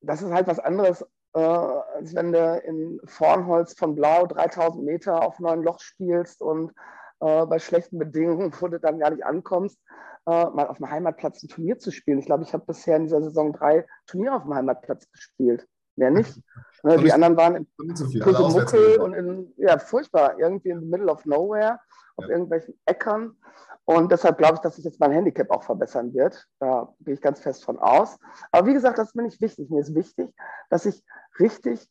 das ist halt was anderes, äh, als wenn du in Vornholz von Blau 3000 Meter auf neun Loch spielst und äh, bei schlechten Bedingungen, wo du dann gar nicht ankommst, äh, mal auf dem Heimatplatz ein Turnier zu spielen. Ich glaube, ich habe bisher in dieser Saison drei Turniere auf dem Heimatplatz gespielt. Mehr nicht. Ne, die anderen waren in Muckel und in, ja, furchtbar, irgendwie in the middle of nowhere, auf ja. irgendwelchen Äckern. Und deshalb glaube ich, dass sich jetzt mein Handicap auch verbessern wird. Da gehe ich ganz fest von aus. Aber wie gesagt, das ist mir nicht wichtig. Mir ist wichtig, dass ich richtig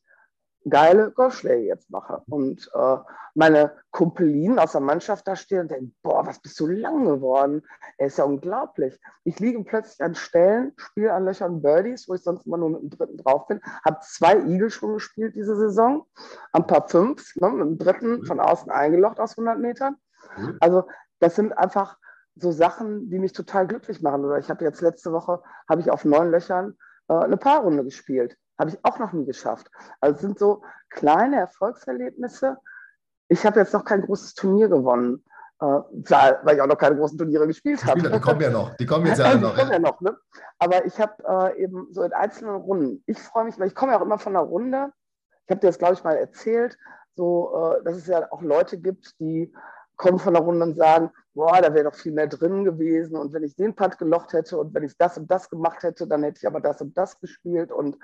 geile Golfschläge jetzt mache. Und äh, meine Kumpelinen aus der Mannschaft da stehen und denken, boah, was bist du lang geworden? Er ist ja unglaublich. Ich liege plötzlich an Stellen, spiele an Löchern Birdies, wo ich sonst immer nur mit dem dritten drauf bin. Habe zwei Igel schon gespielt diese Saison, ein paar fünf, ne, mit dem dritten von außen eingelocht aus 100 Metern. Also das sind einfach so Sachen, die mich total glücklich machen. Oder ich habe jetzt letzte Woche, habe ich auf neun Löchern äh, eine Paarrunde gespielt. Habe ich auch noch nie geschafft. Also es sind so kleine Erfolgserlebnisse. Ich habe jetzt noch kein großes Turnier gewonnen, äh, weil ich auch noch keine großen Turniere gespielt habe. Die kommen ja noch, die kommen jetzt ja, noch. Die kommen ja noch ne? Aber ich habe äh, eben so in einzelnen Runden, ich freue mich, weil ich komme ja auch immer von einer Runde. Ich habe dir das, glaube ich, mal erzählt, so, äh, dass es ja auch Leute gibt, die kommen von der Runde und sagen, boah, da wäre doch viel mehr drin gewesen und wenn ich den Putt gelocht hätte und wenn ich das und das gemacht hätte, dann hätte ich aber das und das gespielt und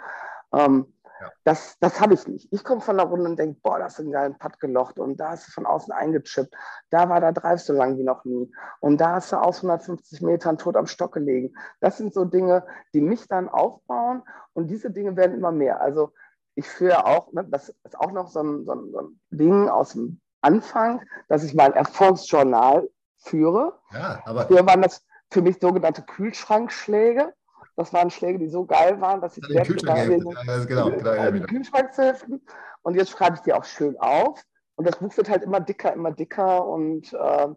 ähm, ja. das, das habe ich nicht. Ich komme von der Runde und denke, boah, das ist ein geiler Putt gelocht und da hast du von außen eingechippt, da war der Drive so lang wie noch nie und da hast du aus 150 Metern tot am Stock gelegen. Das sind so Dinge, die mich dann aufbauen und diese Dinge werden immer mehr. Also ich führe auch, ne, das ist auch noch so ein, so ein, so ein Ding aus dem Anfang, dass ich mein Erfolgsjournal führe. Ja, aber Früher waren das für mich sogenannte Kühlschrankschläge. Das waren Schläge, die so geil waren, dass ich ja, Kühlschrank ja, genau, genau, die Kühlschrankhilfen. Und jetzt schreibe ich die auch schön auf. Und das Buch wird halt immer dicker, immer dicker. Und äh,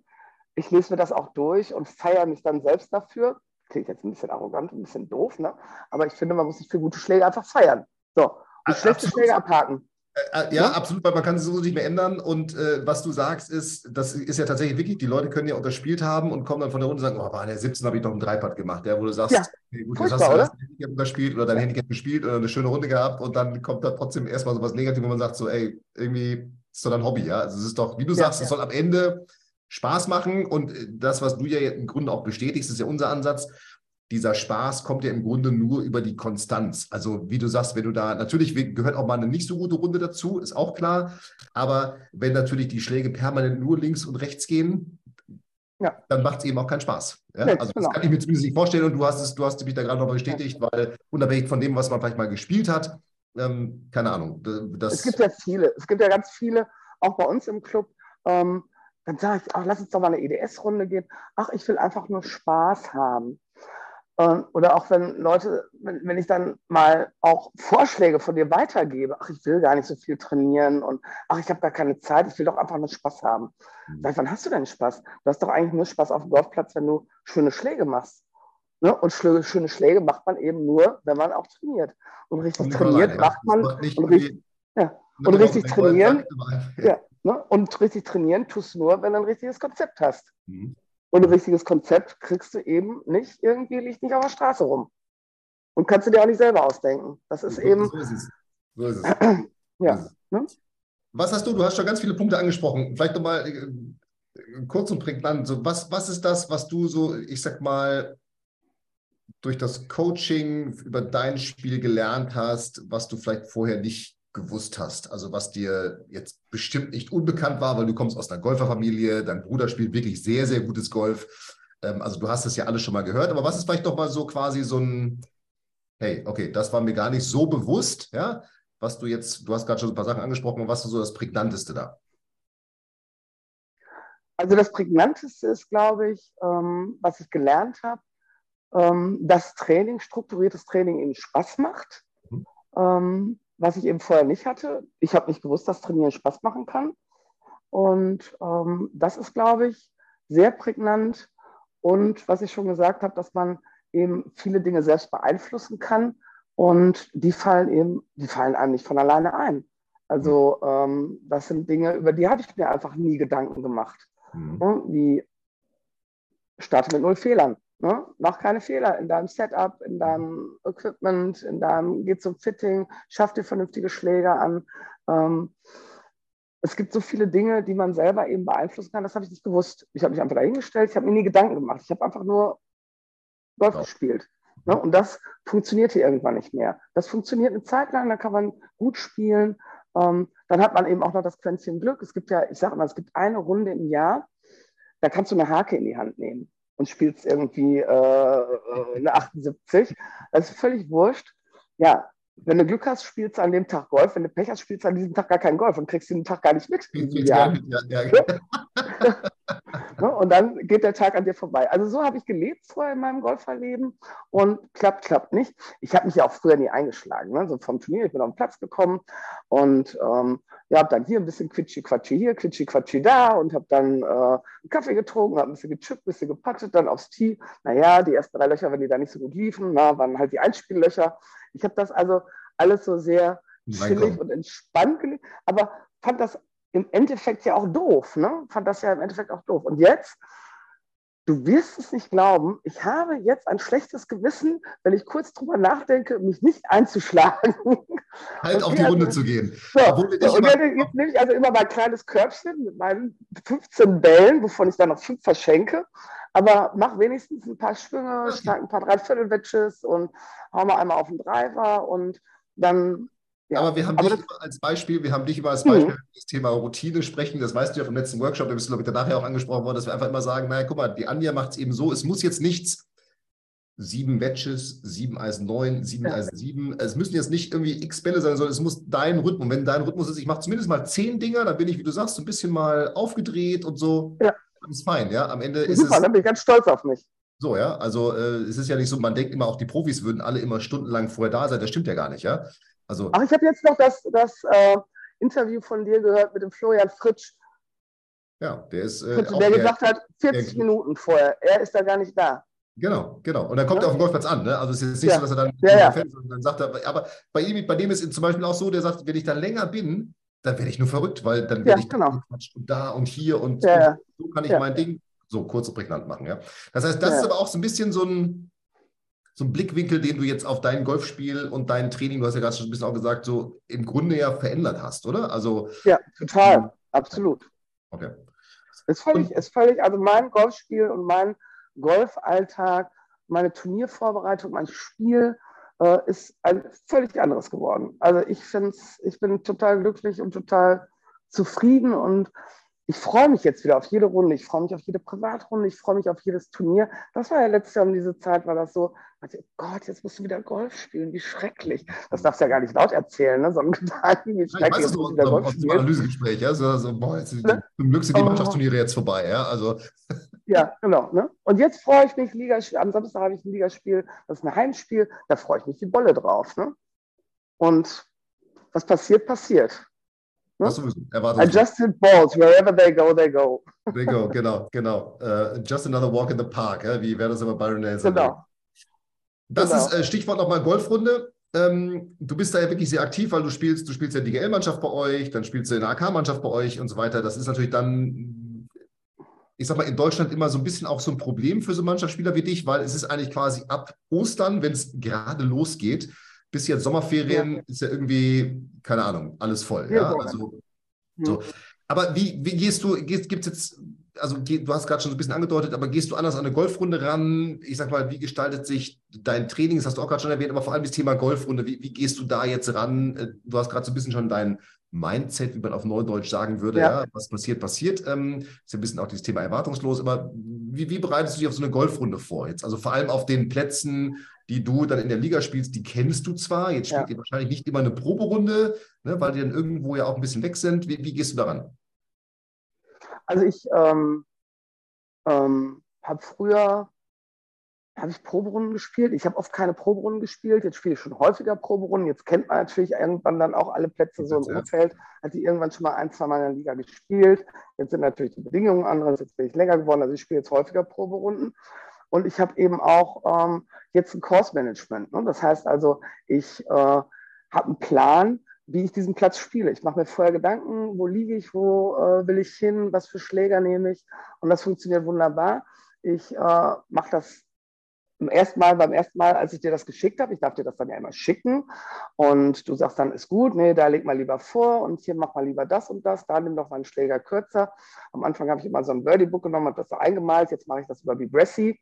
ich lese mir das auch durch und feiere mich dann selbst dafür. Klingt jetzt ein bisschen arrogant, ein bisschen doof, ne? Aber ich finde, man muss sich für gute Schläge einfach feiern. So, und schlechte Schläge abhaken. Äh, äh, ja, ja, absolut, weil man kann es so nicht mehr ändern. Und äh, was du sagst, ist, das ist ja tatsächlich wirklich, die Leute können ja unterspielt haben und kommen dann von der Runde und sagen, oh, bei der 17 habe ich noch einen Dreipad gemacht, ja, wo du sagst, ja. okay, gut, jetzt hast du oder? das Handicap unterspielt oder dein Handicap gespielt oder eine schöne Runde gehabt und dann kommt da trotzdem erstmal so was Negatives, wo man sagt, so, ey, irgendwie ist doch dein Hobby, ja. Also es ist doch, wie du ja, sagst, es soll am Ende Spaß machen und äh, das, was du ja im Grunde auch bestätigst, ist ja unser Ansatz dieser Spaß kommt ja im Grunde nur über die Konstanz. Also wie du sagst, wenn du da, natürlich gehört auch mal eine nicht so gute Runde dazu, ist auch klar. Aber wenn natürlich die Schläge permanent nur links und rechts gehen, ja. dann macht es eben auch keinen Spaß. Ja? Nee, also das genau. kann ich mir zumindest nicht vorstellen und du hast es, du hast mich da gerade noch bestätigt, weil unabhängig von dem, was man vielleicht mal gespielt hat, ähm, keine Ahnung. Es gibt ja viele, es gibt ja ganz viele, auch bei uns im Club, ähm, dann sage ich, ach, lass uns doch mal eine EDS-Runde gehen. Ach, ich will einfach nur Spaß haben. Ähm, oder auch wenn Leute, wenn, wenn ich dann mal auch Vorschläge von dir weitergebe, ach, ich will gar nicht so viel trainieren und ach, ich habe gar keine Zeit, ich will doch einfach nur Spaß haben. Mhm. Sag, wann hast du denn Spaß? Du hast doch eigentlich nur Spaß auf dem Golfplatz, wenn du schöne Schläge machst. Ne? Und schöne, schöne Schläge macht man eben nur, wenn man auch trainiert. Und richtig trainiert allein, macht man. Und, richtig, ja, und richtig trainieren. Ja, ne? Und richtig trainieren tust du nur, wenn du ein richtiges Konzept hast. Mhm. Und ein richtiges Konzept kriegst du eben nicht, irgendwie liegt nicht auf der Straße rum. Und kannst du dir auch nicht selber ausdenken. Das ist so, eben. So ist es. So ist es. ja. Ne? Was hast du? Du hast schon ganz viele Punkte angesprochen. Vielleicht nochmal äh, kurz und prägnant. So, was, was ist das, was du so, ich sag mal, durch das Coaching über dein Spiel gelernt hast, was du vielleicht vorher nicht gewusst hast? Also was dir jetzt bestimmt nicht unbekannt war, weil du kommst aus einer Golferfamilie, dein Bruder spielt wirklich sehr, sehr gutes Golf. Ähm, also du hast das ja alles schon mal gehört, aber was ist vielleicht doch mal so quasi so ein, hey, okay, das war mir gar nicht so bewusst, ja? was du jetzt, du hast gerade schon ein paar Sachen angesprochen, was ist so das Prägnanteste da? Also das Prägnanteste ist, glaube ich, ähm, was ich gelernt habe, ähm, dass Training, strukturiertes Training eben Spaß macht, mhm. ähm, was ich eben vorher nicht hatte. Ich habe nicht gewusst, dass Trainieren Spaß machen kann. Und ähm, das ist, glaube ich, sehr prägnant. Und was ich schon gesagt habe, dass man eben viele Dinge selbst beeinflussen kann. Und die fallen eben, die fallen einem nicht von alleine ein. Also ähm, das sind Dinge, über die habe ich mir einfach nie Gedanken gemacht. Mhm. Ne? Wie starte mit null Fehlern. Ne? Mach keine Fehler in deinem Setup, in deinem Equipment, in deinem, geh zum Fitting, schaff dir vernünftige Schläger an. Ähm, es gibt so viele Dinge, die man selber eben beeinflussen kann. Das habe ich nicht gewusst. Ich habe mich einfach dahingestellt, ich habe mir nie Gedanken gemacht. Ich habe einfach nur Golf ja. gespielt. Ne? Und das funktionierte irgendwann nicht mehr. Das funktioniert eine Zeit lang, da kann man gut spielen. Ähm, dann hat man eben auch noch das Quäntchen Glück. Es gibt ja, ich sage mal, es gibt eine Runde im Jahr, da kannst du eine Hake in die Hand nehmen und spielst irgendwie äh, äh eine 78. Das ist völlig wurscht. Ja, wenn du Glück hast, spielst du an dem Tag Golf. Wenn du Pech hast, spielst du an diesem Tag gar keinen Golf und kriegst den Tag gar nicht mit. Ja. Ja, ja. Ne? und dann geht der Tag an dir vorbei. Also so habe ich gelebt vorher in meinem Golferleben und klappt, klappt nicht. Ich habe mich ja auch früher nie eingeschlagen. Ne? So vom Turnier, ich bin auf den Platz gekommen und ähm, ja, habe dann hier ein bisschen Quitschi-Quatschi hier, Quitschi-Quatschi da und habe dann äh, einen Kaffee getrunken, habe ein bisschen gechippt, ein bisschen gepattet, dann aufs Tee. Naja, die ersten drei Löcher, wenn die da nicht so gut liefen, na, waren halt die Einspiellöcher. Ich habe das also alles so sehr chillig und entspannt gelegt, aber fand das im Endeffekt ja auch doof, ne? Fand das ja im Endeffekt auch doof. Und jetzt, du wirst es nicht glauben, ich habe jetzt ein schlechtes Gewissen, wenn ich kurz drüber nachdenke, mich nicht einzuschlagen. Halt auf die also, Runde zu gehen. So, und jetzt nehme ich also immer mein kleines Körbchen mit meinen 15 Bällen, wovon ich dann noch fünf verschenke. Aber mach wenigstens ein paar Schwünge, schlag ein paar Dreiviertel-Wedges und hau mal einmal auf den Driver und dann ja. Aber wir haben aber dich als Beispiel, wir haben dich immer als Beispiel mhm. das Thema Routine sprechen. Das weißt du ja vom letzten Workshop, da bist du, glaube ich, nachher auch angesprochen worden, dass wir einfach immer sagen, naja, guck mal, die Anja macht es eben so, es muss jetzt nichts sieben Matches, sieben Eisen neun, sieben ja. Eisen sieben. Es müssen jetzt nicht irgendwie x Bälle sein, sondern es muss dein Rhythmus. Wenn dein Rhythmus ist, ich mache zumindest mal zehn Dinger, dann bin ich, wie du sagst, ein bisschen mal aufgedreht und so. Ja. Das ist fein, ja. Am Ende ist Super, es. dann bin ich ganz stolz auf mich. So, ja. Also äh, es ist ja nicht so, man denkt immer, auch die Profis würden alle immer stundenlang vorher da sein. Das stimmt ja gar nicht, ja. Also, Ach, ich habe jetzt noch das, das äh, Interview von dir gehört mit dem Florian Fritsch. Ja, der ist. Äh, Fritsch, der gesagt hat, 40 der, Minuten vorher, er ist da gar nicht da. Genau, genau. Und dann kommt ja. er auf den Golfplatz an. Ne? Also es ist jetzt nicht ja. so, dass er dann, ja, ja. Fällt, dann sagt er, aber bei ihm, bei dem ist zum Beispiel auch so, der sagt, wenn ich da länger bin, dann werde ich nur verrückt, weil dann werde ich genau. und da und hier und, und so kann ich mein Ding so kurz und prägnant machen. Ja? Das heißt, das ist aber auch so ein bisschen so ein, so ein Blickwinkel, den du jetzt auf dein Golfspiel und dein Training, du hast ja gerade schon ein bisschen auch gesagt, so im Grunde ja verändert hast, oder? Also, ja, total, absolut. Okay. Ist völlig, ist völlig, also mein Golfspiel und mein Golfalltag, meine Turniervorbereitung, mein Spiel äh, ist ein völlig anderes geworden. Also ich finde ich bin total glücklich und total zufrieden und ich freue mich jetzt wieder auf jede Runde, ich freue mich auf jede Privatrunde, ich freue mich auf jedes Turnier. Das war ja letztes Jahr um diese Zeit, war das so, oh Gott, jetzt musst du wieder Golf spielen, wie schrecklich. Das darfst du ja gar nicht laut erzählen, ne? so ein Gedanken, wie schrecklich. Ich weiß, so, wieder Golf spielen. Analysegespräch, ja? so, so, boah, jetzt, ne? zum Glück sind die oh. Mannschaftsturniere jetzt vorbei. Ja, also. ja genau. Ne? Und jetzt freue ich mich, Ligaspiel, am Samstag habe ich ein Ligaspiel, das ist ein Heimspiel, da freue ich mich die Bolle drauf. Ne? Und was passiert, passiert. Ne? Adjusted balls, wherever they go, they go. They go, genau, genau. Uh, just another walk in the park, ja? wie wäre das immer Byron Nelson? Genau. Das genau. ist äh, Stichwort nochmal Golfrunde. Ähm, du bist da ja wirklich sehr aktiv, weil du spielst, du spielst ja die GL-Mannschaft bei euch, dann spielst du in der AK-Mannschaft bei euch und so weiter. Das ist natürlich dann, ich sag mal, in Deutschland immer so ein bisschen auch so ein Problem für so Mannschaftsspieler wie dich, weil es ist eigentlich quasi ab Ostern, wenn es gerade losgeht, bis jetzt Sommerferien ja. ist ja irgendwie, keine Ahnung, alles voll. Ja, ja also, so. Aber wie, wie gehst du, gibt es jetzt, also du hast gerade schon so ein bisschen angedeutet, aber gehst du anders an eine Golfrunde ran? Ich sag mal, wie gestaltet sich dein Training? Das hast du auch gerade schon erwähnt, aber vor allem das Thema Golfrunde. Wie, wie gehst du da jetzt ran? Äh, du hast gerade so ein bisschen schon dein Mindset, wie man auf Neudeutsch sagen würde, ja. ja was passiert, passiert. Ähm, ist ja ein bisschen auch dieses Thema erwartungslos, aber wie, wie bereitest du dich auf so eine Golfrunde vor jetzt? Also vor allem auf den Plätzen, die du dann in der Liga spielst, die kennst du zwar. Jetzt spielt ja. ihr wahrscheinlich nicht immer eine Proberunde, ne, weil die dann irgendwo ja auch ein bisschen weg sind. Wie, wie gehst du daran? Also ich ähm, ähm, habe früher habe ich Proberunden gespielt. Ich habe oft keine Proberunden gespielt. Jetzt spiele ich schon häufiger Proberunden. Jetzt kennt man natürlich irgendwann dann auch alle Plätze so im Umfeld. Hat die irgendwann schon mal ein, zwei Mal in der Liga gespielt. Jetzt sind natürlich die Bedingungen andere. Jetzt bin ich länger geworden. Also ich spiele jetzt häufiger Proberunden. Und ich habe eben auch ähm, jetzt ein Course-Management. Ne? Das heißt also, ich äh, habe einen Plan, wie ich diesen Platz spiele. Ich mache mir vorher Gedanken, wo liege ich, wo äh, will ich hin, was für Schläger nehme ich. Und das funktioniert wunderbar. Ich äh, mache das beim ersten Mal, beim ersten Mal, als ich dir das geschickt habe, ich darf dir das dann ja immer schicken und du sagst dann, ist gut, nee, da leg mal lieber vor und hier mach mal lieber das und das, da nimm doch mal einen Schläger kürzer. Am Anfang habe ich immer so ein Birdie-Book genommen, habe das so eingemalt, jetzt mache ich das über Vibressi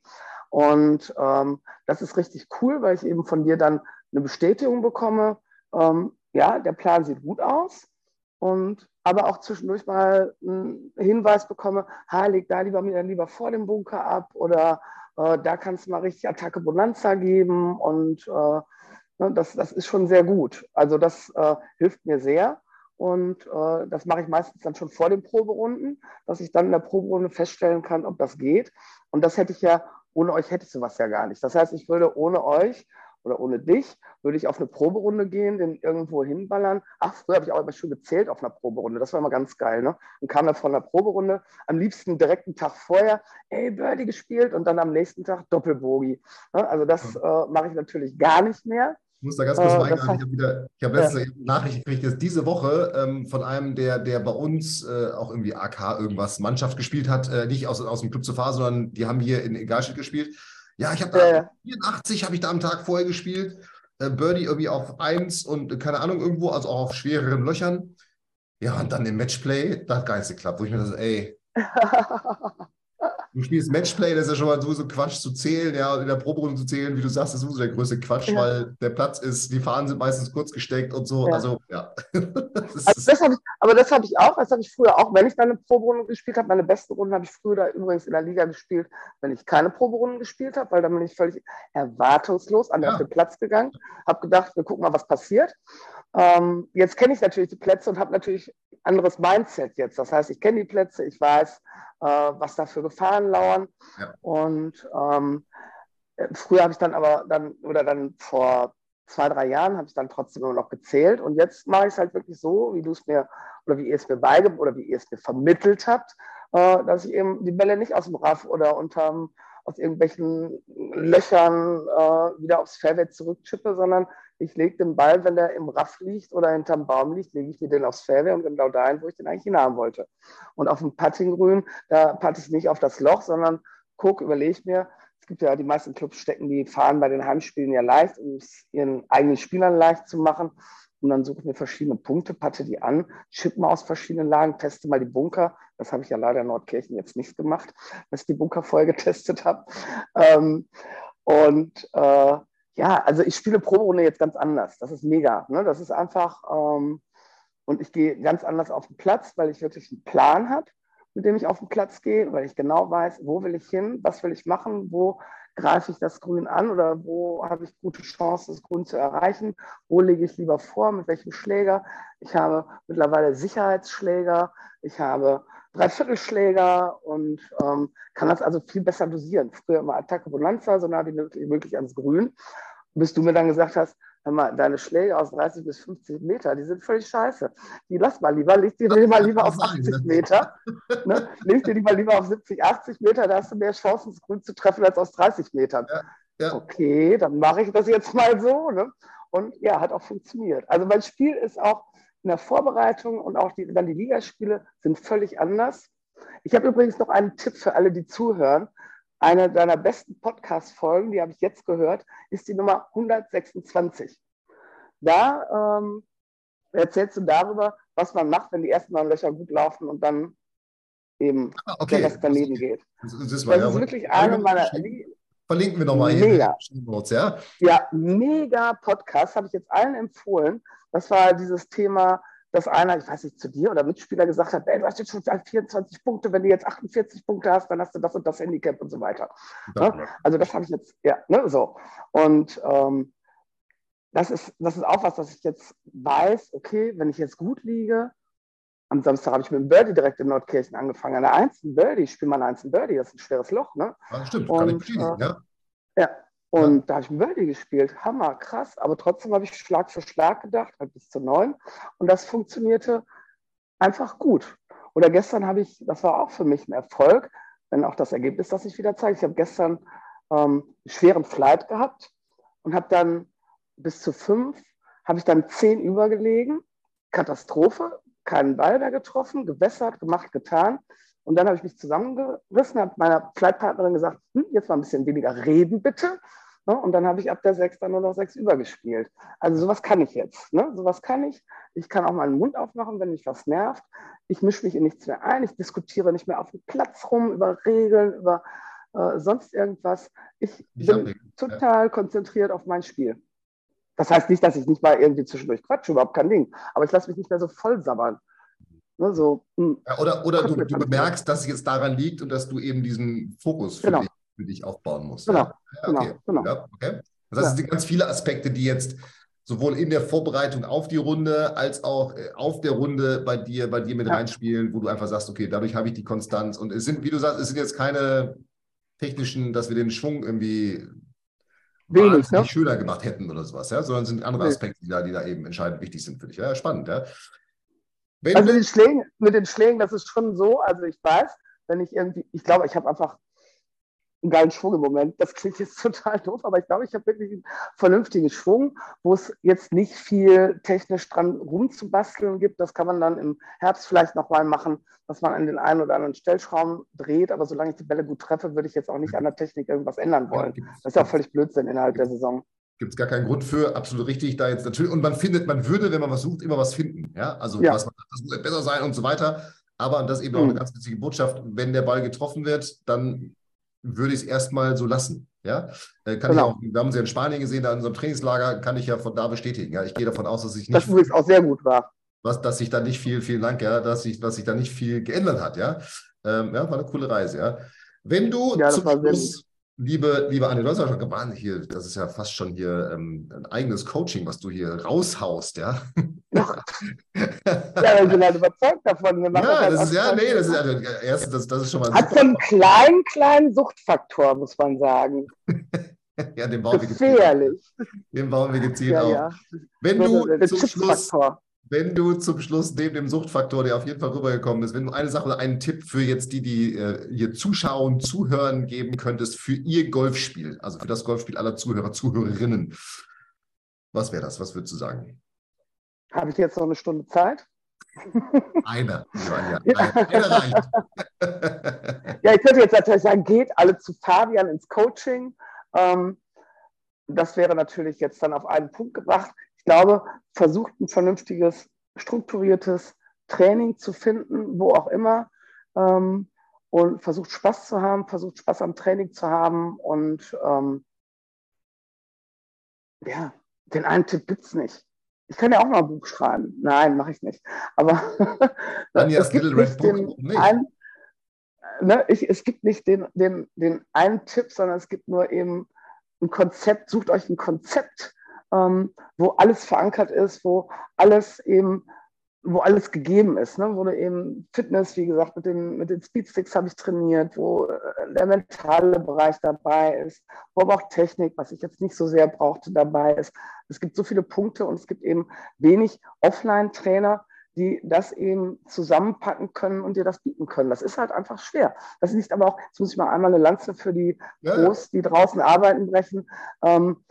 und ähm, das ist richtig cool, weil ich eben von dir dann eine Bestätigung bekomme, ähm, ja, der Plan sieht gut aus und aber auch zwischendurch mal einen Hinweis bekomme, ha, leg da lieber lieber vor dem Bunker ab oder äh, da kann es mal richtig Attacke Bonanza geben und äh, ne, das, das ist schon sehr gut. Also das äh, hilft mir sehr. Und äh, das mache ich meistens dann schon vor den Proberunden, dass ich dann in der Proberunde feststellen kann, ob das geht. Und das hätte ich ja, ohne euch hätte ich sowas ja gar nicht. Das heißt, ich würde ohne euch oder ohne dich, würde ich auf eine Proberunde gehen, den irgendwo hinballern. Ach, früher habe ich auch immer schon gezählt auf einer Proberunde. Das war immer ganz geil. Ne? Und kam dann von der Proberunde, am liebsten direkt einen Tag vorher, ey, Birdie gespielt und dann am nächsten Tag Doppelbogi. Ne? Also das äh, mache ich natürlich gar nicht mehr. Ich muss da ganz kurz äh, mal eingehen. Ich habe wieder, ich habe letzte ja. Nachricht gekriegt, jetzt diese Woche ähm, von einem, der, der bei uns äh, auch irgendwie AK irgendwas Mannschaft gespielt hat, äh, nicht aus, aus dem Club zu fahren, sondern die haben hier in Egalstedt gespielt. Ja, ich habe da ja, 84 habe ich da am Tag vorher gespielt. Äh, Birdie irgendwie auf 1 und keine Ahnung irgendwo, also auch auf schwereren Löchern. Ja, und dann im Matchplay, das hat gar nicht geklappt, wo ich mir das, ey, du spielst Matchplay, das ist ja schon mal sowieso Quatsch zu zählen, ja, in der Proberunde zu zählen, wie du sagst, das ist sowieso der größte Quatsch, ja. weil der Platz ist, die Fahnen sind meistens kurz gesteckt und so. Ja. Also, ja. das also das ich, aber das habe ich auch, das habe ich früher auch, wenn ich dann eine Proberunde gespielt habe. Meine besten Runden habe ich früher da übrigens in der Liga gespielt, wenn ich keine Proberunden gespielt habe, weil dann bin ich völlig erwartungslos an ja. den Platz gegangen, habe gedacht, wir gucken mal, was passiert. Ähm, jetzt kenne ich natürlich die Plätze und habe natürlich anderes Mindset jetzt. Das heißt, ich kenne die Plätze, ich weiß, äh, was da für Gefahren lauern. Ja. Und ähm, früher habe ich dann aber dann, oder dann vor zwei, drei Jahren habe ich dann trotzdem immer noch gezählt. Und jetzt mache ich es halt wirklich so, wie du es mir oder wie ihr es mir beigebracht oder wie ihr es mir vermittelt habt, äh, dass ich eben die Bälle nicht aus dem Raff oder unterm aus irgendwelchen Löchern äh, wieder aufs Fairway zurückchippe, sondern ich lege den Ball, wenn der im Raff liegt oder hinterm Baum liegt, lege ich mir den aufs Fairway und genau dahin, wo ich den eigentlich hinhaben wollte. Und auf dem Puttinggrün, da patte ich nicht auf das Loch, sondern gucke, überlege mir, es gibt ja die meisten Clubs stecken die Fahnen bei den Heimspielen ja leicht, um es ihren eigenen Spielern leicht zu machen. Und dann suche ich mir verschiedene Punkte, patte die an, chippe mal aus verschiedenen Lagen, teste mal die Bunker. Das habe ich ja leider in Nordkirchen jetzt nicht gemacht, dass ich die Bunker vorher getestet habe. Ähm, und äh, ja, also ich spiele Proberunde jetzt ganz anders. Das ist mega. Ne? Das ist einfach, ähm, und ich gehe ganz anders auf den Platz, weil ich wirklich einen Plan habe, mit dem ich auf den Platz gehe, weil ich genau weiß, wo will ich hin, was will ich machen, wo greife ich das Grün an oder wo habe ich gute Chancen, das Grün zu erreichen, wo lege ich lieber vor, mit welchem Schläger. Ich habe mittlerweile Sicherheitsschläger, ich habe Dreiviertelschläger und ähm, kann das also viel besser dosieren. Früher immer Attacke Bonanza, so nah wie möglich ans Grün. Bis du mir dann gesagt hast, hör mal, deine Schläge aus 30 bis 50 Meter, die sind völlig scheiße. Die lass mal lieber, leg die mal lieber auf 80 Meter. Ne? Leg dir die mal lieber auf 70, 80 Meter, da hast du mehr Chancen, das Grün zu treffen als aus 30 Metern. Ja, ja. Okay, dann mache ich das jetzt mal so. Ne? Und ja, hat auch funktioniert. Also mein Spiel ist auch in der Vorbereitung und auch die, dann die Ligaspiele sind völlig anders. Ich habe übrigens noch einen Tipp für alle, die zuhören. Eine deiner besten Podcast-Folgen, die habe ich jetzt gehört, ist die Nummer 126. Da ähm, erzählst du darüber, was man macht, wenn die ersten neun Löcher gut laufen und dann eben ah, okay. der Rest daneben geht. Das, das, ist, das ist wirklich eine meiner. Verlinken wir nochmal hier mega. Ja? Ja, mega Podcast, habe ich jetzt allen empfohlen. Das war dieses Thema dass einer, ich weiß nicht, zu dir oder Mitspieler gesagt hat, ey, du hast jetzt schon 24 Punkte, wenn du jetzt 48 Punkte hast, dann hast du das und das Handicap und so weiter. Ne? Also das habe ich jetzt, ja, ne, so. Und ähm, das, ist, das ist auch was, was ich jetzt weiß, okay, wenn ich jetzt gut liege, am Samstag habe ich mit dem Birdie direkt in Nordkirchen angefangen. An der 1. Birdie, ich spiele mal eine 1. Birdie, das ist ein schweres Loch, ne? Ja, stimmt, und, kann ich bestätigen, äh, ja. Und da habe ich ein Birdie gespielt. Hammer, krass. Aber trotzdem habe ich Schlag für Schlag gedacht, halt bis zu neun. Und das funktionierte einfach gut. Oder gestern habe ich, das war auch für mich ein Erfolg, wenn auch das Ergebnis das sich wieder zeigt. Ich habe gestern ähm, einen schweren Flight gehabt und habe dann bis zu fünf, habe ich dann zehn übergelegen. Katastrophe, keinen Ball mehr getroffen, gewässert, gemacht, getan. Und dann habe ich mich zusammengerissen, habe meiner Flightpartnerin gesagt, hm, jetzt mal ein bisschen weniger reden bitte. Ne? Und dann habe ich ab der sechs dann nur noch sechs übergespielt. Also sowas kann ich jetzt. Ne? Sowas kann ich. Ich kann auch mal den Mund aufmachen, wenn mich was nervt. Ich mische mich in nichts mehr ein. Ich diskutiere nicht mehr auf dem Platz rum über Regeln, über äh, sonst irgendwas. Ich nicht bin total ja. konzentriert auf mein Spiel. Das heißt nicht, dass ich nicht mal irgendwie zwischendurch quatsche, überhaupt kein Ding. Aber ich lasse mich nicht mehr so voll sabbern. Ne, so, hm. ja, oder oder du, du bemerkst, dass es jetzt daran liegt und dass du eben diesen Fokus für, genau. dich, für dich, aufbauen musst. Genau, ja? genau, okay. genau. Ja, okay. Das heißt, es sind ganz viele Aspekte, die jetzt sowohl in der Vorbereitung auf die Runde als auch äh, auf der Runde bei dir, bei dir mit reinspielen, wo du einfach sagst, okay, dadurch habe ich die Konstanz. Und es sind, wie du sagst, es sind jetzt keine technischen, dass wir den Schwung irgendwie wenig ne? schöner gemacht hätten oder sowas, ja, sondern es sind andere Aspekte, die da, die da eben entscheidend wichtig sind für dich. Ja, spannend, ja. Wenn also den Schlägen, mit den Schlägen, das ist schon so, also ich weiß, wenn ich irgendwie, ich glaube, ich habe einfach einen geilen Schwung im Moment. Das klingt jetzt total doof, aber ich glaube, ich habe wirklich einen vernünftigen Schwung, wo es jetzt nicht viel technisch dran rumzubasteln gibt. Das kann man dann im Herbst vielleicht nochmal machen, dass man an den einen oder anderen Stellschrauben dreht. Aber solange ich die Bälle gut treffe, würde ich jetzt auch nicht an der Technik irgendwas ändern wollen. Das ist ja völlig Blödsinn innerhalb der Saison gibt es gar keinen Grund für, absolut richtig, da jetzt natürlich, und man findet, man würde, wenn man was sucht, immer was finden. Ja, also ja. Was man, das muss besser sein und so weiter. Aber das ist eben mhm. auch eine ganz wichtige Botschaft, wenn der Ball getroffen wird, dann würde ich es erstmal so lassen. Ja, äh, kann genau. ich auch, wir haben sie in Spanien gesehen, da in unserem Trainingslager, kann ich ja von da bestätigen. Ja, ich gehe davon aus, dass ich nicht. Das übrigens auch sehr gut war. Was, dass sich da nicht viel, vielen Dank, ja, dass sich, dass sich da nicht viel geändert hat, ja. Ähm, ja, war eine coole Reise, ja. Wenn du ja, zum Schluss, liebe, liebe Anne, du hast ja schon gemeint, hier, das ist ja fast schon hier ähm, ein eigenes Coaching, was du hier raushaust, ja. ja, ich bin halt überzeugt davon. ja, halt das ist, ja, nee, das ist, also, erst, das, das ist schon mal Hat so einen kleinen, kleinen Suchtfaktor, muss man sagen. ja, den bauen Gefährlich. wir gezielt. Den bauen wir gezielt ja, auf. Ja. Wenn du zum Schluss wenn du zum Schluss neben dem Suchtfaktor, der auf jeden Fall rübergekommen ist, wenn du eine Sache oder einen Tipp für jetzt die, die äh, hier zuschauen, zuhören geben könntest für ihr Golfspiel, also für das Golfspiel aller Zuhörer, Zuhörerinnen, was wäre das? Was würdest du sagen? Habe ich jetzt noch eine Stunde Zeit? Eine, ja, eine, eine reicht. ja, ich könnte jetzt natürlich sagen, geht alle zu Fabian ins Coaching. Ähm, das wäre natürlich jetzt dann auf einen Punkt gebracht. Ich glaube, versucht ein vernünftiges, strukturiertes Training zu finden, wo auch immer. Ähm, und versucht Spaß zu haben, versucht Spaß am Training zu haben. Und ähm, ja, den einen Tipp gibt es nicht. Ich kann ja auch mal ein Buch schreiben. Nein, mache ich nicht. Aber es gibt nicht den einen, ne, ich, es gibt nicht den, den, den einen Tipp, sondern es gibt nur eben ein Konzept. Sucht euch ein Konzept, ähm, wo alles verankert ist, wo alles eben, wo alles gegeben ist, ne? wo du eben Fitness, wie gesagt, mit den, mit den Speedsticks habe ich trainiert, wo äh, der mentale Bereich dabei ist, wo aber auch Technik, was ich jetzt nicht so sehr brauchte, dabei ist. Es gibt so viele Punkte und es gibt eben wenig Offline-Trainer, die das eben zusammenpacken können und dir das bieten können. Das ist halt einfach schwer. Das ist aber auch, jetzt muss ich mal einmal eine Lanze für die ja, Groß, die draußen arbeiten, brechen. Ähm,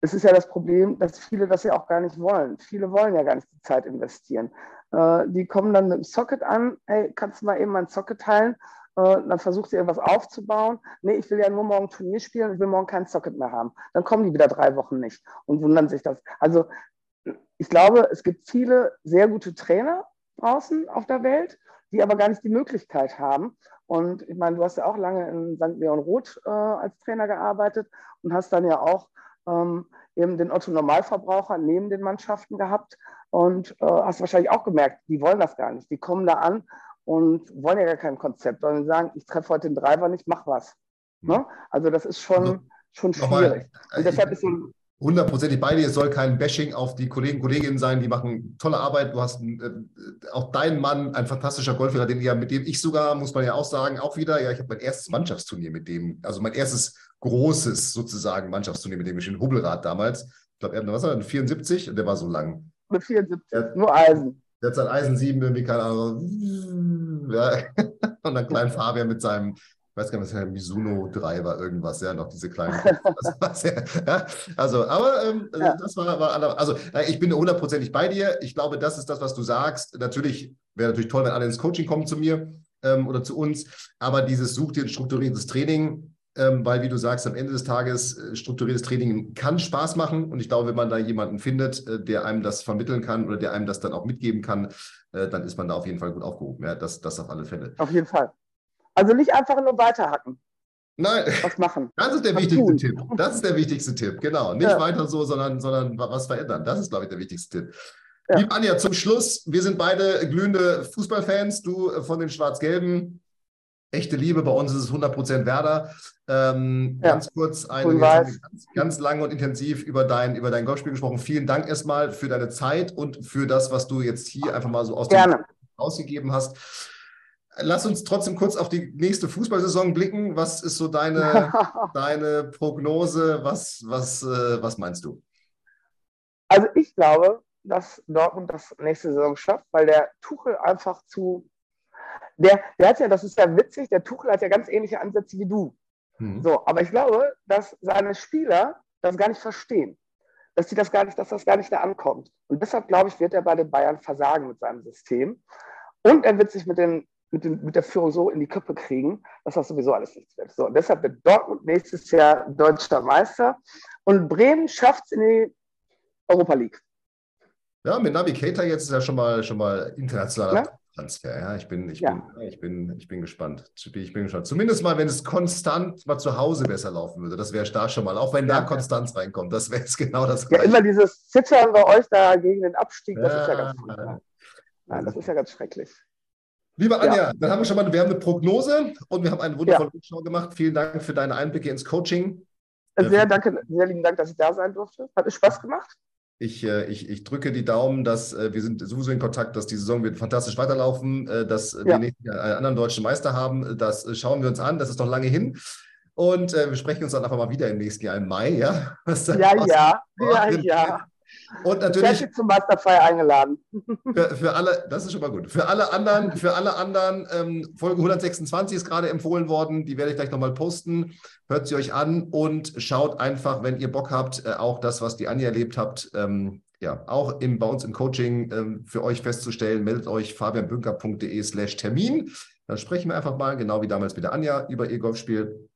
es ist ja das Problem, dass viele das ja auch gar nicht wollen. Viele wollen ja gar nicht die Zeit investieren. Äh, die kommen dann mit dem Socket an, hey, kannst du mal eben mein Socket teilen? Äh, dann versucht sie irgendwas aufzubauen. Nee, ich will ja nur morgen Turnier spielen, ich will morgen kein Socket mehr haben. Dann kommen die wieder drei Wochen nicht und wundern sich das. Also ich glaube, es gibt viele sehr gute Trainer draußen auf der Welt, die aber gar nicht die Möglichkeit haben. Und ich meine, du hast ja auch lange in St. Leon Roth äh, als Trainer gearbeitet und hast dann ja auch ähm, eben den Otto Normalverbraucher neben den Mannschaften gehabt. Und äh, hast wahrscheinlich auch gemerkt, die wollen das gar nicht. Die kommen da an und wollen ja gar kein Konzept, sondern sagen, ich treffe heute den Driver nicht, mach was. Mhm. Ne? Also das ist schon, also, schon schwierig. Und deshalb ist so hundertprozentig bei dir. Es soll kein Bashing auf die Kollegen, Kolleginnen sein. Die machen tolle Arbeit. Du hast äh, auch deinen Mann, ein fantastischer Golflehrer, den ja, mit dem ich sogar, muss man ja auch sagen, auch wieder, ja, ich habe mein erstes Mannschaftsturnier mit dem, also mein erstes großes sozusagen Mannschaftsturnier mit dem ich in Hubbelrad damals. Ich glaube, er was war 74 und der war so lang. Mit 74, der, nur Eisen. Der hat sein Eisen 7 irgendwie, keine Ahnung. Ja. Und dann klein Fabian mit seinem ich weiß gar nicht, was der Mizuno 3 war, irgendwas, ja, noch diese kleinen. ja, also, aber ähm, ja. das war, war, also ich bin hundertprozentig bei dir. Ich glaube, das ist das, was du sagst. Natürlich wäre natürlich toll, wenn alle ins Coaching kommen zu mir ähm, oder zu uns, aber dieses such dir ein strukturiertes Training, ähm, weil, wie du sagst, am Ende des Tages äh, strukturiertes Training kann Spaß machen und ich glaube, wenn man da jemanden findet, äh, der einem das vermitteln kann oder der einem das dann auch mitgeben kann, äh, dann ist man da auf jeden Fall gut aufgehoben. Ja, das, das auf alle Fälle. Auf jeden Fall. Also nicht einfach nur weiterhacken. Nein, was machen. Das ist der was wichtigste tun. Tipp. Das ist der wichtigste Tipp, genau. Nicht ja. weiter so, sondern, sondern was verändern. Das ist, glaube ich, der wichtigste Tipp. Ja. Liebe Anja, zum Schluss, wir sind beide glühende Fußballfans, du äh, von den Schwarz-Gelben. Echte Liebe, bei uns ist es 100% Werder. Ähm, ja. Ganz kurz, eine, ganz, ganz lang und intensiv über dein, über dein Golfspiel gesprochen. Vielen Dank erstmal für deine Zeit und für das, was du jetzt hier einfach mal so aus Gerne. dem ausgegeben hast. Lass uns trotzdem kurz auf die nächste Fußballsaison blicken. Was ist so deine, deine Prognose? Was, was, äh, was meinst du? Also ich glaube, dass Dortmund das nächste Saison schafft, weil der Tuchel einfach zu. Der, der hat ja, das ist ja witzig, der Tuchel hat ja ganz ähnliche Ansätze wie du. Mhm. So, aber ich glaube, dass seine Spieler das gar nicht verstehen. Dass, die das gar nicht, dass das gar nicht da ankommt. Und deshalb, glaube ich, wird er bei den Bayern versagen mit seinem System. Und er wird sich mit den mit, den, mit der Führung so in die Köpfe kriegen, dass das sowieso alles nichts wird. So, und deshalb wird Dortmund nächstes Jahr deutscher Meister und Bremen schafft es in die Europa League. Ja, mit Navigator jetzt ist ja schon mal, schon mal internationaler ja? Transfer. Ja, ich bin, ich, ja. bin, ich, bin, ich bin gespannt. Ich bin gespannt. Zumindest mal, wenn es konstant mal zu Hause besser laufen würde. Das wäre da schon mal. Auch wenn ja, da Konstanz reinkommt. Das wäre jetzt genau das Gleiche. Ja, immer dieses Zittern bei euch da gegen den Abstieg. Das ist ja ganz gut. Nein, das ist ja ganz schrecklich. Liebe Anja, ja. dann haben wir schon mal, wir haben eine Prognose und wir haben eine wundervolle ja. Rückschau gemacht. Vielen Dank für deine Einblicke ins Coaching. Sehr danke, sehr lieben Dank, dass ich da sein durfte. Hat es Spaß gemacht? Ich, äh, ich, ich drücke die Daumen, dass äh, wir sind sowieso in Kontakt, dass die Saison wird fantastisch weiterlaufen, äh, dass ja. wir nächstes Jahr einen anderen deutschen Meister haben. Das schauen wir uns an. Das ist noch lange hin. Und wir sprechen uns dann einfach mal wieder im nächsten Jahr im Mai, ja? ja, ja, ja, ja. Und natürlich. Ich zum Masterfeier eingeladen. Für, für, alle, das ist schon mal gut. Für alle anderen, für alle anderen, ähm, Folge 126 ist gerade empfohlen worden. Die werde ich gleich nochmal posten. Hört sie euch an und schaut einfach, wenn ihr Bock habt, äh, auch das, was die Anja erlebt habt, ähm, ja, auch im, bei uns im Coaching ähm, für euch festzustellen. Meldet euch fabianbünker.de slash Termin. Dann sprechen wir einfach mal, genau wie damals mit der Anja, über ihr Golfspiel.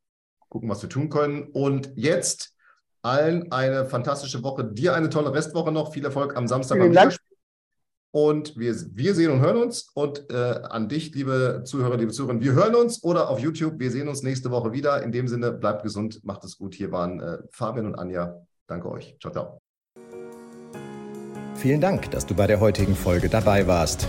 Gucken, was wir tun können. Und jetzt allen eine fantastische Woche. Dir eine tolle Restwoche noch. Viel Erfolg am Samstag Vielen beim Dank. Und wir, wir sehen und hören uns. Und äh, an dich, liebe Zuhörer, liebe Zuhörerinnen, wir hören uns oder auf YouTube. Wir sehen uns nächste Woche wieder. In dem Sinne, bleibt gesund, macht es gut. Hier waren äh, Fabian und Anja. Danke euch. Ciao, ciao. Vielen Dank, dass du bei der heutigen Folge dabei warst.